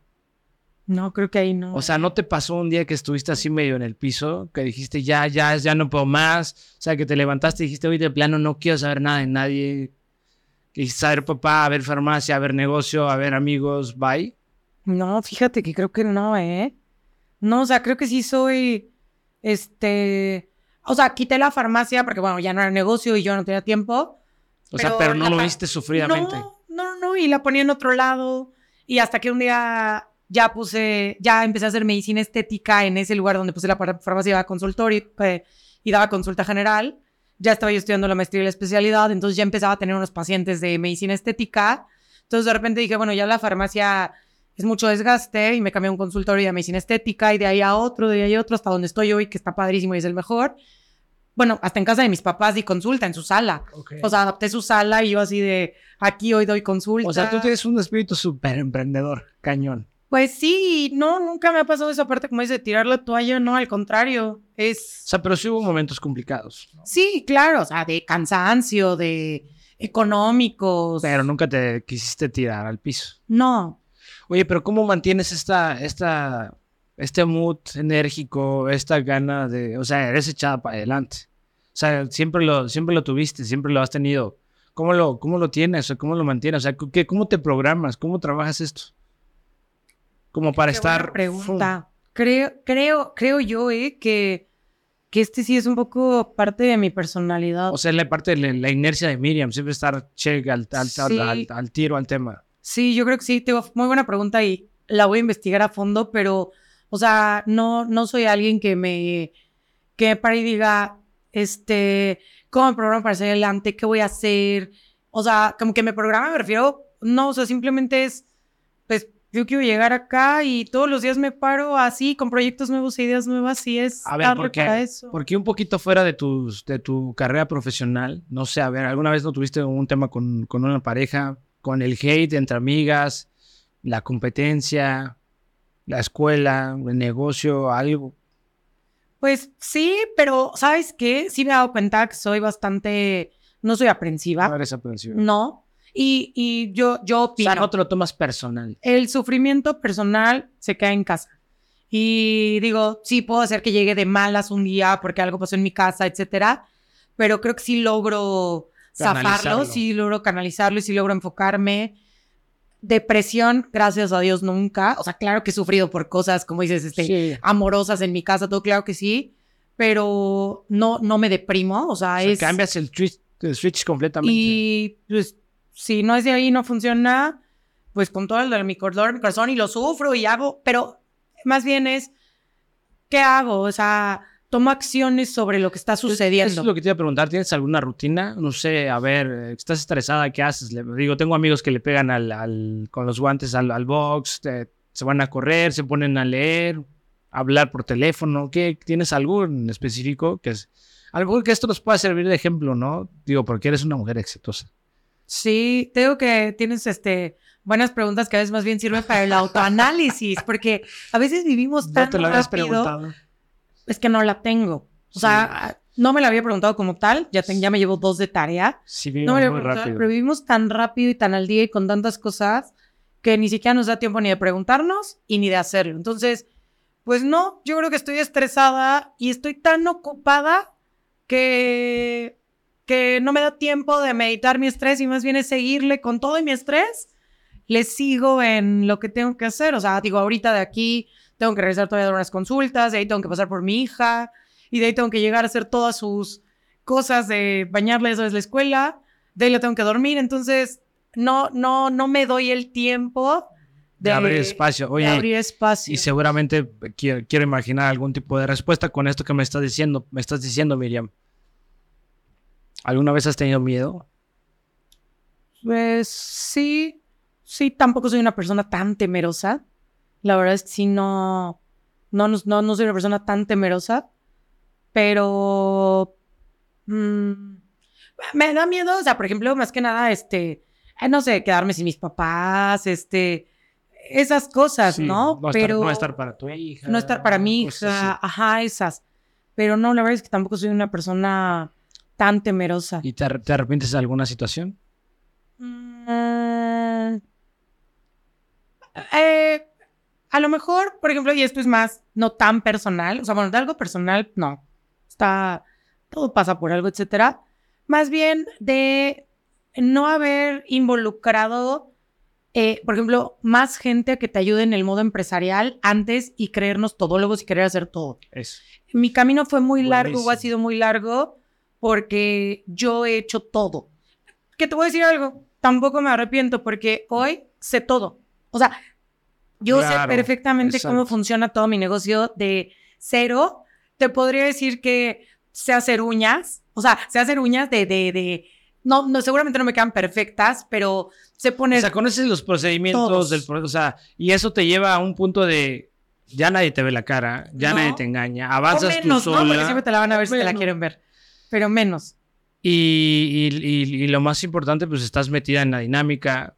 No, creo que ahí no. O sea, ¿no te pasó un día que estuviste así medio en el piso, que dijiste, ya, ya, ya no puedo más? O sea, que te levantaste y dijiste, hoy de plano no quiero saber nada de nadie. Que dijiste, a ver papá, a ver farmacia, a ver negocio, a ver amigos, bye. no, fíjate que creo que no, ¿eh? No, o sea, creo que sí soy, este, o sea, quité la farmacia porque, bueno, ya no era negocio y yo no tenía tiempo. O sea, pero no lo viste sufridamente. No, no, no, y la ponía en otro lado. Y hasta que un día ya puse, ya empecé a hacer medicina estética en ese lugar donde puse la farmacia de consultorio eh, y daba consulta general. Ya estaba yo estudiando la maestría y la especialidad, entonces ya empezaba a tener unos pacientes de medicina estética. Entonces de repente dije, bueno, ya la farmacia es mucho desgaste y me cambié a un consultorio de medicina estética y de ahí a otro, de ahí a otro, hasta donde estoy hoy, que está padrísimo y es el mejor. Bueno, hasta en casa de mis papás di consulta, en su sala. O sea, adapté su sala y yo así de, aquí hoy doy consulta. O sea, tú tienes un espíritu súper emprendedor, cañón. Pues sí, no, nunca me ha pasado esa parte como dice, tirar la toalla, no, al contrario. O Es, sea, pero sí hubo momentos complicados. ¿no? sí, claro, o sea, de cansancio, de económicos. Pero nunca te quisiste tirar al piso. No, Oye, pero ¿cómo mantienes esta, esta, este mood enérgico, esta gana de, o sea, eres echada para adelante? O sea, siempre lo, siempre lo tuviste, siempre lo has tenido. ¿Cómo lo, cómo lo tienes o cómo lo mantienes? O sea, ¿qué, ¿cómo te programas? ¿Cómo trabajas esto? Como para Qué estar... pregunta. Creo, creo, creo yo, eh, que, que este sí es un poco parte de mi personalidad. O sea, la parte de la, la inercia de Miriam, siempre estar che al, al- al- Sí. al- al tiro, al tema. Sí, yo creo que sí, tengo muy buena pregunta y la voy a investigar a fondo, pero, o sea, no, no soy alguien que me, que me pare y diga, este, ¿cómo me programo para salir adelante? ¿Qué voy a hacer? O sea, como que me programa, me refiero, no, o sea, simplemente es, pues, yo quiero llegar acá y todos los días me paro así, con proyectos nuevos e ideas nuevas, y es A ver, darle ¿por qué? para eso. Porque un poquito fuera de, tus, de tu carrera profesional, no sé, a ver, ¿alguna vez no tuviste un tema con, con una pareja, con el hate entre amigas, la competencia, la escuela, el negocio, algo? Pues sí, pero ¿sabes qué? Sí me he dado cuenta que soy bastante, no soy aprensiva. No eres aprensivo. No. Y, y yo, yo o opino. sea, no te lo tomas personal. El sufrimiento personal se queda en casa. Y digo, sí, puedo hacer que llegue de malas un día porque algo pasó en mi casa, etcétera. Pero creo que sí logro zafarlo, sí logro canalizarlo y sí logro enfocarme. Depresión, gracias a Dios, nunca. O sea, claro que he sufrido por cosas, como dices, este, Sí. amorosas en mi casa, todo claro que sí. Pero no, no me deprimo. O sea, O sea, es. cambias el switch, el switch completamente. Y pues, si no es de ahí, no funciona, pues con todo el de mi corazón, mi corazón y lo sufro y hago, pero más bien es, ¿qué hago? O sea, tomo acciones sobre lo que está Eso sucediendo. es lo que te iba a preguntar. ¿Tienes alguna rutina? No sé, a ver, ¿estás estresada? ¿Qué haces? Le- digo, tengo amigos que le pegan al, al- con los guantes al, al box, te- se van a correr, se ponen a leer. hablar por teléfono? ¿Qué, ¿Tienes algo en específico que es... A lo mejor que esto nos pueda servir de ejemplo, ¿no? Digo, porque eres una mujer exitosa. Sí, tengo que tienes este buenas preguntas que a veces más bien sirven para el autoanálisis, porque a veces vivimos tan ¿No te lo rápido, preguntado? Es que no la tengo. O sea, no me la había preguntado como tal, ya, te- ya me llevo dos de tarea. Sí, No vivimos me la había muy rápido. pero vivimos tan rápido y tan al día y con tantas cosas que ni siquiera nos da tiempo ni de preguntarnos y ni de hacerlo. Entonces, pues no, yo creo que estoy estresada y estoy tan ocupada que, que no me da tiempo de meditar mi estrés y más bien es seguirle con todo y mi estrés. Le sigo en lo que tengo que hacer. O sea, digo, ahorita de aquí tengo que regresar todavía a dar unas consultas, de ahí tengo que pasar por mi hija y de ahí tengo que llegar a hacer todas sus cosas de bañarle, eso es la escuela, de ahí la tengo que dormir. Entonces, no, no, no me doy el tiempo De abrir espacio. de Oye, abrir espacio. y seguramente quiero, quiero imaginar algún tipo de respuesta con esto que me estás diciendo. Me estás diciendo, Miriam. ¿Alguna vez has tenido miedo? Pues sí, sí, tampoco soy una persona tan temerosa. La verdad es que sí, no, no, no, no, no soy una persona tan temerosa, pero mm, me da miedo, o sea, por ejemplo, más que nada, este, eh, no sé, quedarme sin mis papás, este, esas cosas, Sí, ¿no? estar- pero no estar para tu hija. no estar para mi hija, ajá, esas. Pero no, la verdad es que tampoco soy una persona tan temerosa. ¿Y te, te arrepientes de alguna situación? Mm, eh, a lo mejor, por ejemplo, y esto es más no tan personal, o sea, bueno, de algo personal, no. Está, todo pasa por algo, etcétera. Más bien de no haber involucrado, eh, por ejemplo, más gente que te ayude en el modo empresarial antes y creernos todólogos y querer hacer todo. Eso. Mi camino fue muy largo o ha Buenísimo. sido muy largo porque yo he hecho todo. Que te voy a decir algo, tampoco me arrepiento porque hoy sé todo. O sea, yo sé perfectamente cómo funciona todo mi negocio de cero. Te podría decir que sé hacer uñas, o sea, sé hacer uñas de, de, de, no, no, seguramente no me quedan perfectas, pero sé O poner sea, conoces los procedimientos Todos. del pro- o sea, y eso te lleva a un punto de ya nadie te ve la cara, ya No. nadie te engaña, o avanzas menos, tú ¿no? Porque siempre te la van a ver si te la quieren ver, pero menos. Y, y- y- y lo más importante, pues estás metida en la dinámica.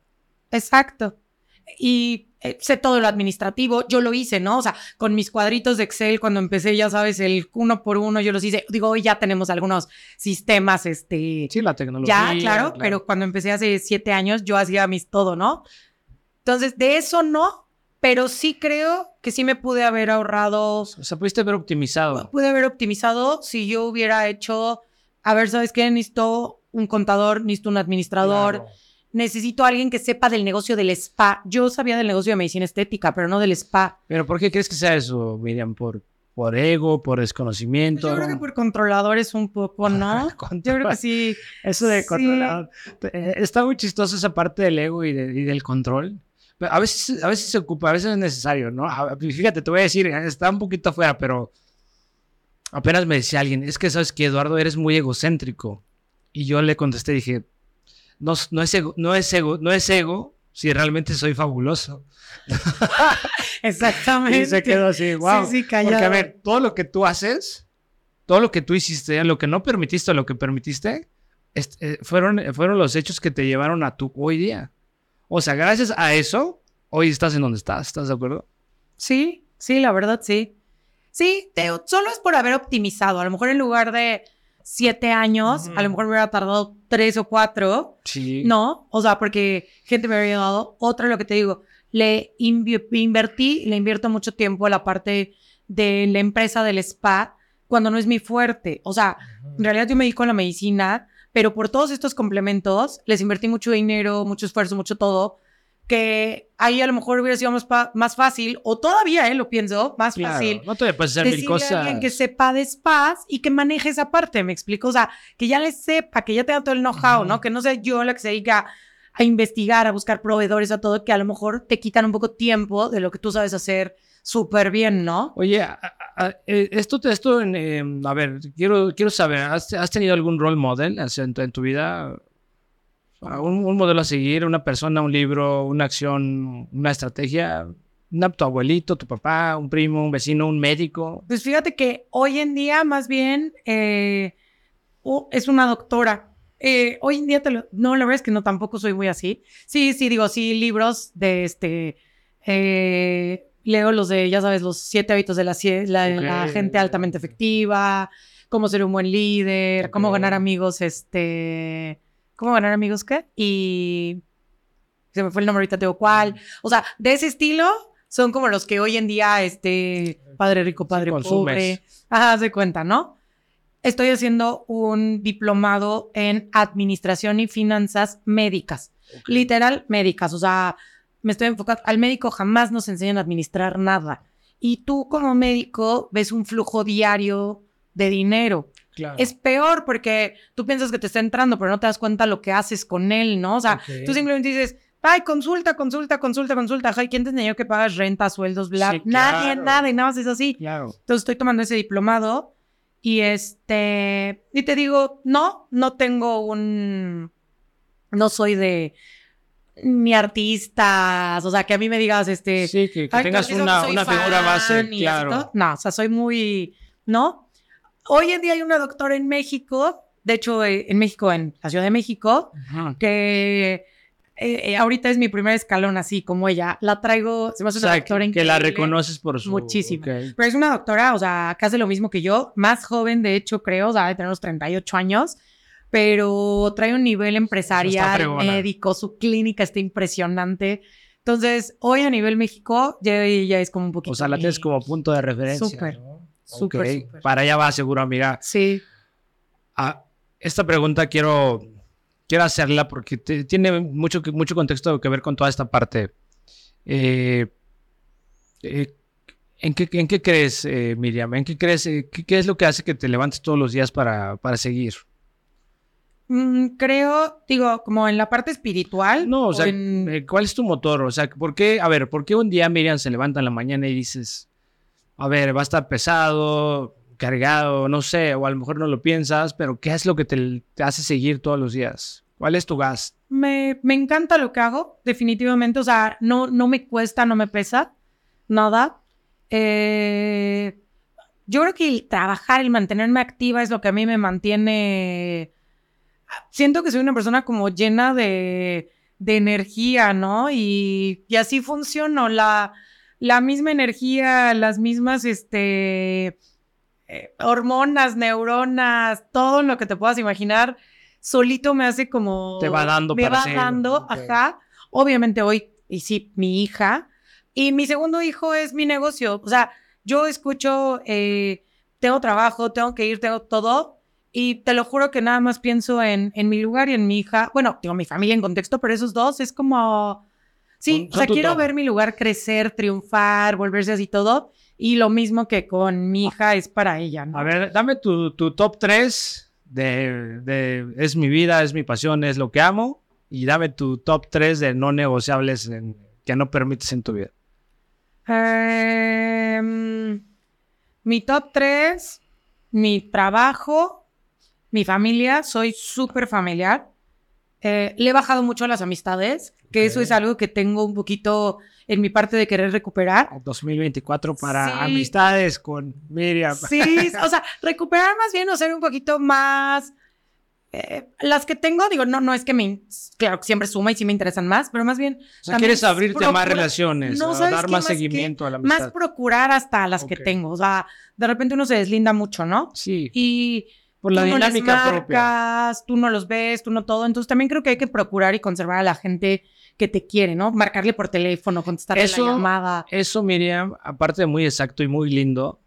Exacto. Y eh, sé todo lo administrativo, yo lo hice, ¿no? O sea, con mis cuadritos de Excel, cuando empecé, ya sabes, el uno por uno, yo los hice. Digo, hoy ya tenemos algunos sistemas, este, Sí, la tecnología. ya, claro, pero cuando empecé hace siete años, yo hacía mis todo, ¿no? Entonces, de eso no, pero sí creo que sí me pude haber ahorrado, O sea, pudiste haber optimizado. pude haber optimizado si yo hubiera hecho, a ver, ¿sabes qué? Necesito un contador, necesito un administrador, Claro. Necesito a alguien que sepa del negocio del spa. Yo sabía del negocio de medicina estética, pero no del spa. Pero ¿por qué crees que sea eso, Miriam? ¿Por, por ego, por desconocimiento? Yo creo que por controladores un poco, ¿no? Yo creo que sí. Eso de Sí. controlar. Eh, Está muy chistoso esa parte del ego y, de- y del control. Pero a veces, a veces se ocupa, a veces es necesario, ¿no? Fíjate, te voy a decir, eh, está un poquito afuera, pero apenas me decía alguien, es que sabes que Eduardo eres muy egocéntrico. Y yo le contesté, dije, no, no, es, ego, no, es, ego, no es ego si realmente soy fabuloso. Exactamente. Y se quedó así, wow. Sí, sí, callado. Porque a ver, todo lo que tú haces, todo lo que tú hiciste, lo que no permitiste lo que permitiste, eh, fueron, fueron los hechos que te llevaron a tu hoy día. O sea, gracias a eso, hoy estás en donde estás, ¿estás de acuerdo? Sí, sí, la verdad, sí. Sí, te- solo es por haber optimizado. A lo mejor en lugar de siete años, Ujú. a lo mejor me hubiera tardado tres o cuatro. Sí. No, o sea, porque gente me habría dado. Otra, lo que te digo, le invertí, le invierto mucho tiempo a la parte de la empresa del spa cuando no es mi fuerte. O sea, en realidad yo me dedico a la medicina, pero por todos estos complementos les invertí mucho dinero, mucho esfuerzo, mucho todo, que ahí a lo mejor hubiera sido más, más fácil, o todavía, eh, lo pienso, más Claro, fácil. No te puedes hacer mil Decirle a cosas. alguien que sepa de spas y que maneje esa parte, me explico, o sea, que ya le sepa, que ya tenga todo el know-how. ¿no? Que no sea yo la que se dedica a investigar, a buscar proveedores, a todo, que a lo mejor te quitan un poco tiempo de lo que tú sabes hacer súper bien, ¿no? Oye, a- a- a- eh, esto, esto en, eh, a ver, quiero, quiero saber, ¿has, has tenido algún role model tu, en tu vida? Un, un modelo a seguir, una persona, un libro, una acción, una estrategia. Una, tu abuelito, tu papá, un primo, un vecino, un médico. Pues fíjate que hoy en día más bien eh, es una doctora. Eh, hoy en día te lo... No, la verdad es que no, tampoco soy muy así. Sí, sí, digo, sí, libros de este... eh, leo los de, ya sabes, los siete hábitos de la, la, la gente altamente efectiva, cómo ser un buen líder, cómo ganar amigos, este... ¿Cómo ganar amigos qué? Y... Se me fue el nombre ahorita, te digo cuál. O sea, de ese estilo son como los que hoy en día, este, padre rico, padre consumes. pobre. Ajá, se cuenta, ¿no? Estoy haciendo un diplomado en administración y finanzas médicas. Literal, médicas. O sea, me estoy enfocando. Al médico jamás nos enseñan a administrar nada. Y tú, como médico, ves un flujo diario de dinero. Claro. Es peor porque tú piensas que te está entrando, pero no te das cuenta lo que haces con él, ¿no? O sea, tú simplemente dices, ay, consulta, consulta, consulta, consulta. Ay, ¿quién te enseñó que pagas renta, sueldos, bla? Sí, Nadie, claro. nada, y nada más es así. Claro. Entonces estoy tomando ese diplomado y este, y te digo, no, no tengo un, no soy de ni artistas, o sea, que a mí me digas, este, Sí, que, que "Ay, tengas una, una figura base, fan", y así claro. No, o sea, soy muy, ¿no? Hoy en día hay una doctora en México, de hecho, eh, en México, en la Ciudad de México, Ajá. que eh, eh, ahorita es mi primer escalón, así como ella. La traigo, se me hace O una doctora que, que la increíble. reconoces por su... Muchísimo. Pero es una doctora, o sea, que hace lo mismo que yo, más joven, de hecho, creo, o sea, de tener unos 38 años, pero trae un nivel empresarial, médico, su clínica está impresionante. Entonces, hoy a nivel México, ya, ya es como un poquito. O sea, la tienes como punto de referencia. Súper, ¿no? Súper, Ok, súper. Para allá va seguro, amiga. Sí. Ah, esta pregunta quiero, quiero hacerla porque te- tiene mucho, mucho contexto que ver con toda esta parte. Eh, eh, ¿en, qué, en qué crees, eh, Miriam? ¿En qué crees? eh, qué, qué es lo que hace que te levantes todos los días para, para seguir? Mm, creo, digo, como en la parte espiritual. No, o sea, en- ¿cuál es tu motor? O sea, ¿por qué, a ver, ¿por qué un día Miriam se levanta en la mañana y dices, a ver, va a estar pesado, cargado, no sé, o a lo mejor no lo piensas, pero ¿qué es lo que te, hace seguir todos los días? ¿Cuál es tu gas? Me, me encanta lo que hago, definitivamente. O sea, no, no me cuesta, no me pesa, nada. Eh, yo creo que el trabajar, el mantenerme activa es lo que a mí me mantiene. Siento que soy una persona como llena de, de energía, ¿no? Y, y así funciono. La, la misma energía, las mismas, este, eh, hormonas, neuronas, todo lo que te puedas imaginar, solito me hace como... Te va dando Me va dando, ajá. Obviamente hoy, y sí, mi hija. Y mi segundo hijo es mi negocio. O sea, yo escucho, eh, tengo trabajo, tengo que ir, tengo todo. Y te lo juro que nada más pienso en, en mi lugar y en mi hija. Bueno, tengo mi familia en contexto, pero esos dos es como... Sí, o sea, quiero top. ver mi lugar crecer, triunfar, volverse así todo. Y lo mismo que con mi hija es para ella, ¿no? A ver, dame tu, tu top 3 de, de es mi vida, es mi pasión, es lo que amo. Y dame tu top 3 de no negociables en- que no permites en tu vida. Em, mi top 3, mi trabajo, mi familia, soy súper familiar. Eh, le he bajado mucho a las amistades, que eso es algo que tengo un poquito en mi parte de querer recuperar. 2024 para Sí. amistades con Miriam. Sí, o sea, recuperar más bien o ser un poquito más... eh, las que tengo, digo, no, no es que me... Claro, siempre suma y sí me interesan más, pero más bien... O sea, quieres abrirte más relaciones, No, a ¿sabes dar más Más que- seguimiento a la Más amistad. procurar hasta las que tengo. O sea, de repente uno se deslinda mucho, ¿no? Sí, Y por la tú no les dinámica propia. marcas, tú no los ves, tú no todo. Entonces también creo que hay que procurar y conservar a la gente que te quiere, ¿no? Marcarle por teléfono, contestarle Eso- la llamada. Eso, Miriam, aparte de muy exacto y muy lindo,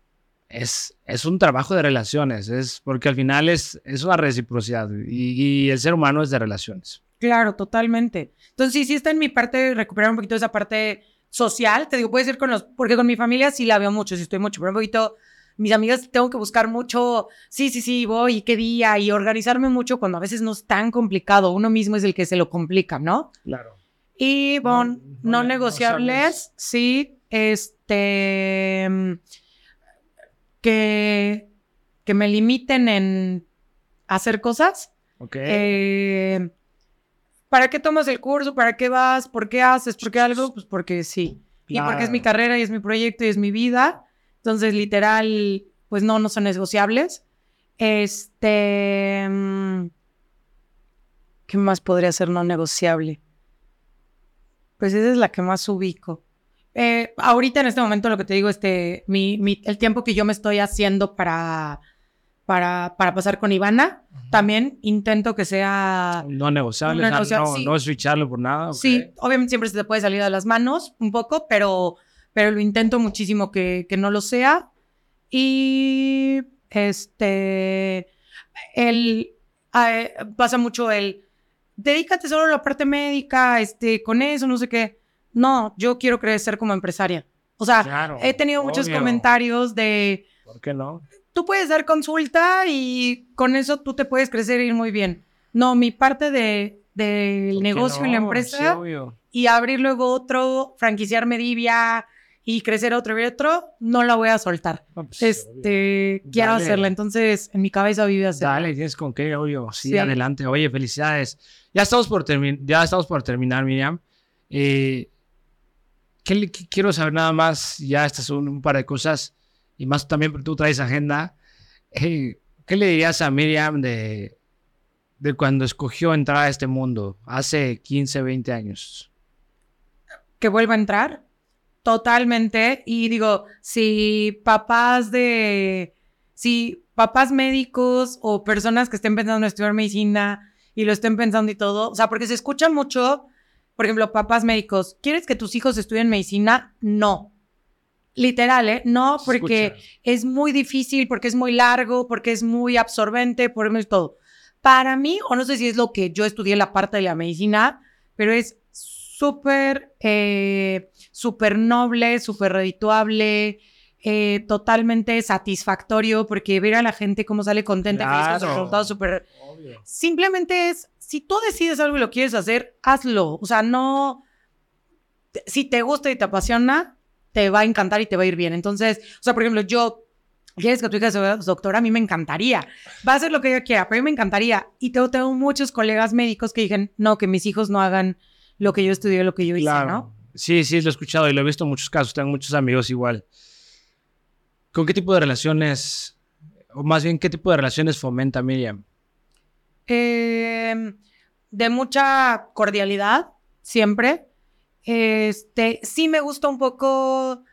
es, es un trabajo de relaciones, es porque al final es, es una reciprocidad y, y el ser humano es de relaciones. Claro, totalmente. Entonces sí, sí está en mi parte recuperar un poquito esa parte social. Te digo, puede ser con los, porque con mi familia sí la veo mucho, sí estoy mucho, pero un poquito, mis amigas tengo que buscar mucho, sí, sí, sí, voy, qué día, y organizarme mucho cuando a veces no es tan complicado. Uno mismo es el que se lo complica, ¿no? Claro. Y bueno, No- no, no negociables, sí, este, que, que me limiten en hacer cosas. Ok. Eh, ¿Para qué tomas el curso? ¿Para qué vas? ¿Por qué haces? ¿Por qué algo? Pues porque sí. y porque es mi carrera y es mi proyecto y es mi vida. Entonces, literal, pues no, no son negociables. Este. mm, ¿Qué más podría ser no negociable? Pues esa es la que más ubico. Eh, ahorita en este momento lo que te digo, este, mi, mi- el tiempo que yo me estoy haciendo para, para, para pasar con Ivana, también intento que sea No negociable, No o sea, negociable, no, sí. no switcharlo por nada. Sí, obviamente siempre se te puede salir de las manos un poco, pero, pero lo intento muchísimo que, que no lo sea. Y este, el, eh, pasa mucho el, dedícate solo a la parte médica, este, con eso, no sé qué. No, yo quiero crecer como empresaria. O sea, Claro, he tenido muchos comentarios de, ¿Por qué no? tú puedes dar consulta y con eso tú te puedes crecer y ir muy bien. No, mi parte de, del ¿Por qué negocio y la no? empresa Sí, obvio. y abrir luego otro, franquiciar Medivia y crecer otro y otro, no la voy a soltar. No, pues, obvio. Este, quiero Dale. hacerla, entonces en mi cabeza vive hacerla. Dale, tienes con qué, obvio. Sí, Sí. adelante. Oye, felicidades. Ya estamos por, ya estamos por terminar, Miriam. Eh, ¿qué quiero saber nada más, ya estas son un par de cosas, y más también tú traes agenda. Eh, ¿Qué le dirías a Miriam de, de cuando escogió entrar a este mundo hace 15, 20 años? Que vuelva a entrar, totalmente. Y digo, si papás de, si papás médicos o personas que estén pensando en estudiar medicina y lo estén pensando y todo, o sea, porque se escucha mucho, por ejemplo, papás médicos, ¿quieres que tus hijos estudien medicina? No. Literal, ¿eh? No, porque escucha. es muy difícil, porque es muy largo, porque es muy absorbente, por todo. Para mí, o no sé si es lo que yo estudié la parte de la medicina, pero es súper, eh, súper noble, súper redituable, eh, totalmente satisfactorio, porque ver a la gente cómo sale contenta, feliz con sus Claro. resultados, súper... Simplemente es, si tú decides algo y lo quieres hacer, hazlo. O sea, no... Si te gusta y te apasiona, te va a encantar y te va a ir bien. Entonces, o sea, por ejemplo, yo, quieres que tu hija sea doctora, a mí me encantaría. Va a hacer lo que ella quiera, pero a mí me encantaría. Y tengo, tengo muchos colegas médicos que dicen, no, que mis hijos no hagan lo que yo estudié, lo que yo hice, Claro. ¿no? Sí, sí, lo he escuchado y lo he visto en muchos casos. Tengo muchos amigos igual. ¿Con qué tipo de relaciones, o más bien qué tipo de relaciones fomenta Miriam? Eh, de mucha cordialidad, siempre. Este, sí me gusta un poco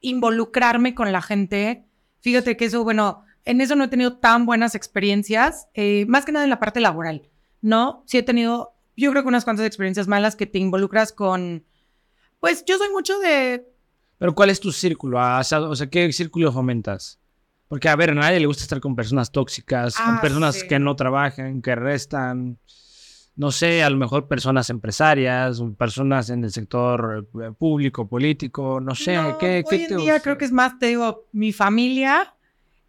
involucrarme con la gente. Fíjate que eso, bueno, en eso no he tenido tan buenas experiencias, eh, más que nada en la parte laboral, ¿no? Sí he tenido, yo creo que unas cuantas experiencias malas que te involucras con, pues yo soy mucho de, Pero ¿cuál es tu círculo? Ah, O sea, o sea, ¿qué círculo fomentas? Porque, a ver, a nadie le gusta estar con personas tóxicas, con Ah, personas sí. que no trabajan, que restan. No sé, a lo mejor personas empresarias, personas en el sector eh, público, político, no sé. No, ¿qué, hoy qué en te día gusta? creo que es más, te digo, mi familia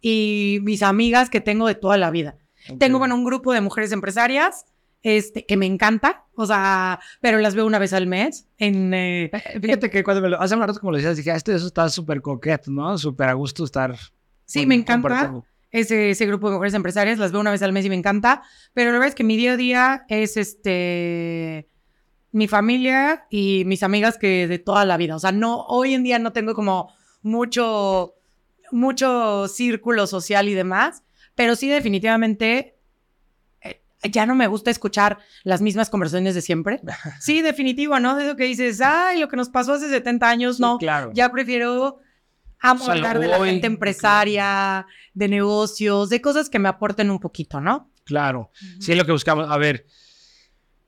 y mis amigas que tengo de toda la vida. Tengo, bueno, un grupo de mujeres empresarias este, que me encanta, o sea, pero las veo una vez al mes. En, eh, Fíjate que cuando me lo hace un rato como lo decías, dije, "Ah, este eso está súper coqueto, ¿no? Súper a gusto estar. sí, con- me encanta ese, ese grupo de mujeres empresarias, las veo una vez al mes y me encanta, pero la verdad es que mi día a día es este mi familia y mis amigas que de toda la vida. O sea, no, hoy en día no tengo como mucho, mucho círculo social y demás, pero sí definitivamente eh, ya no me gusta escuchar las mismas conversaciones de siempre. Sí, definitivo, ¿no? De eso que dices, ay, lo que nos pasó hace 70 años, Sí, no. claro. Ya prefiero amo O sea, hablar de la gente empresaria, de negocios, de cosas que me aporten un poquito, ¿no? Claro. Sí, es lo que buscamos. A ver,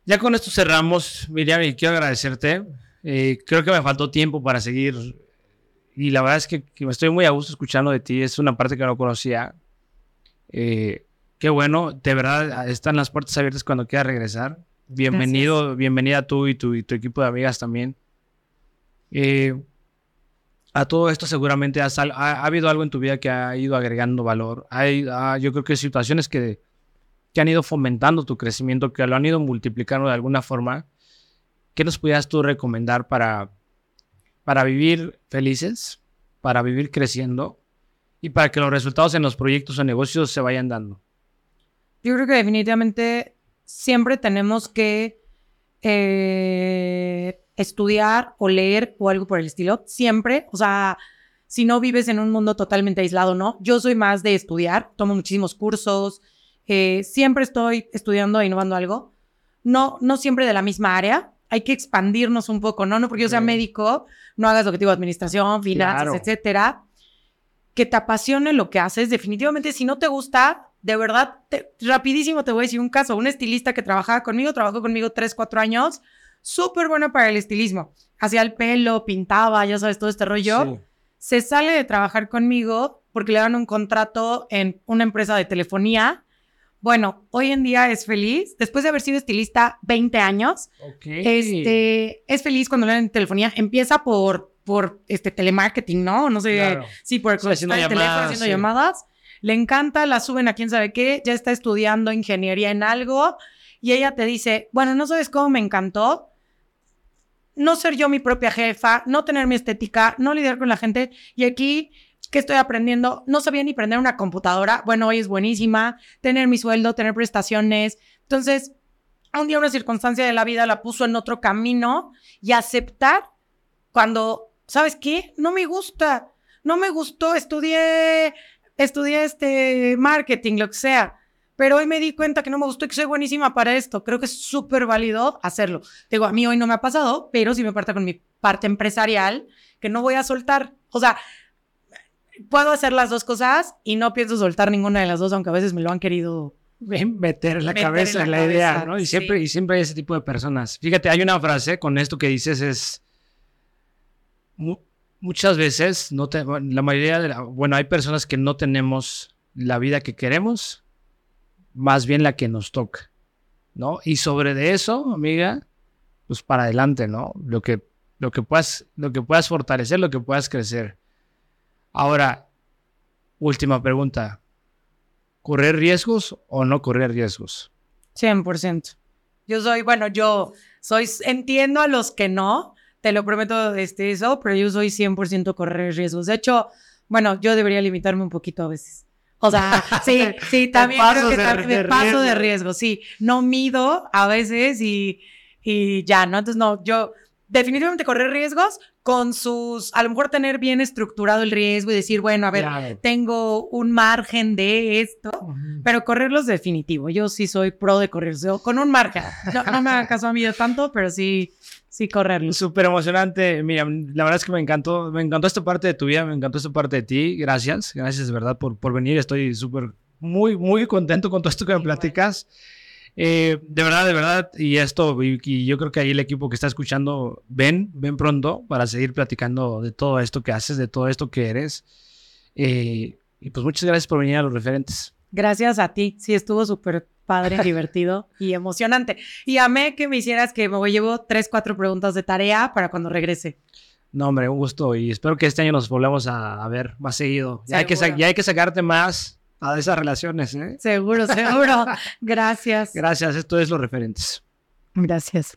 ya con esto cerramos, Miriam, y quiero agradecerte. Eh, creo que me faltó tiempo para seguir. Y la verdad es que, que me estoy muy a gusto escuchando de ti. Es una parte que no conocía. Eh, qué bueno. De verdad, están las puertas abiertas cuando quieras regresar. Bienvenido, bienvenida tú y tu, y tu equipo de amigas también. Eh, a todo esto seguramente has ha, ha habido algo en tu vida que ha ido agregando valor. Hay, ah, yo creo que situaciones que, que han ido fomentando tu crecimiento, que lo han ido multiplicando de alguna forma. ¿Qué nos pudieras tú recomendar para, para vivir felices, para vivir creciendo y para que los resultados en los proyectos o negocios se vayan dando? Yo creo que definitivamente siempre tenemos que eh, estudiar o leer o algo por el estilo, siempre, o sea, si no vives en un mundo totalmente aislado, ¿no? Yo soy más de estudiar, tomo muchísimos cursos, eh, siempre estoy estudiando e innovando algo, no, no siempre de la misma área, hay que expandirnos un poco, ¿no? No porque yo sea médico, no hagas lo que digo, administración, finanzas, etcétera. Que te apasione lo que haces. Definitivamente, si no te gusta, de verdad, rapidísimo te voy a decir un caso. Un estilista que trabajaba conmigo, trabajó conmigo tres, cuatro años, súper buena para el estilismo. Hacía el pelo, pintaba, ya sabes, todo este rollo. Se sale de trabajar conmigo porque le dan un contrato en una empresa de telefonía bueno, hoy en día es feliz, después de haber sido estilista 20 años, este, es feliz cuando le dan telefonía. Empieza por, por este telemarketing, ¿no? No sé, sí, por haciendo el teléfono, haciendo llamadas. Le encanta, la suben a quién sabe qué, ya está estudiando ingeniería en algo y ella te dice, bueno, no sabes cómo me encantó no ser yo mi propia jefa, no tener mi estética, no lidiar con la gente y aquí ¿Qué estoy aprendiendo? No sabía ni prender una computadora. Bueno, hoy es buenísima. Tener mi sueldo, tener prestaciones. Entonces, un día una circunstancia de la vida la puso en otro camino y aceptar cuando, ¿sabes qué? No me gusta. No me gustó. Estudié, estudié este marketing, lo que sea. Pero hoy me di cuenta que no me gustó y que soy buenísima para esto. Creo que es súper válido hacerlo. Digo, a mí hoy no me ha pasado, pero sí me parte con mi parte empresarial que no voy a soltar. O sea, puedo hacer las dos cosas y no pienso soltar ninguna de las dos, aunque a veces me lo han querido meter en la cabeza en la, idea, ¿no? Y siempre, y siempre hay ese tipo de personas. Fíjate, hay una frase con esto que dices es muchas veces no la mayoría de la, bueno, hay personas que no tenemos la vida que queremos, más bien la que nos toca, ¿no? Y sobre de eso, amiga, pues para adelante, ¿no? Lo que lo que puedas lo que puedas fortalecer, lo que puedas crecer. Ahora, última pregunta. ¿Correr riesgos o no correr riesgos? 100%. Yo soy, bueno, yo soy, entiendo a los que no, te lo prometo este, eso, pero yo soy 100% correr riesgos. De hecho, bueno, yo debería limitarme un poquito a veces. O sea, sí, sí, también creo que de paso de riesgo, sí. No mido a veces y, y ya, ¿no? Entonces, no, yo definitivamente correr riesgos con sus, a lo mejor tener bien estructurado el riesgo y decir, bueno, a ver, tengo un margen de esto, pero correrlos definitivo. Yo sí soy pro de correr, con un margen. No, me haga caso a mí de tanto, pero sí, sí correrlos. Súper emocionante. Mira, la verdad es que me encantó, me encantó esta parte de tu vida, me encantó esta parte de ti. Gracias, gracias de verdad por, por venir. Estoy súper, muy, muy contento con todo esto que me platicas. Eh, de verdad, de verdad, y esto, y, yo creo que ahí el equipo que está escuchando, ven, ven pronto para seguir platicando de todo esto que haces, de todo esto que eres. Eh, y pues muchas gracias por venir a los referentes. Gracias a ti, sí, estuvo súper padre, divertido y emocionante. Y amé que me hicieras que me llevo tres, cuatro preguntas de tarea para cuando regrese. No, hombre, un gusto y espero que este año nos volvamos a, ver más seguido. Ya hay, que, ya hay que sacarte más a esas relaciones. ¿eh? Seguro, seguro. Gracias. Gracias, esto es Los Referentes. Gracias.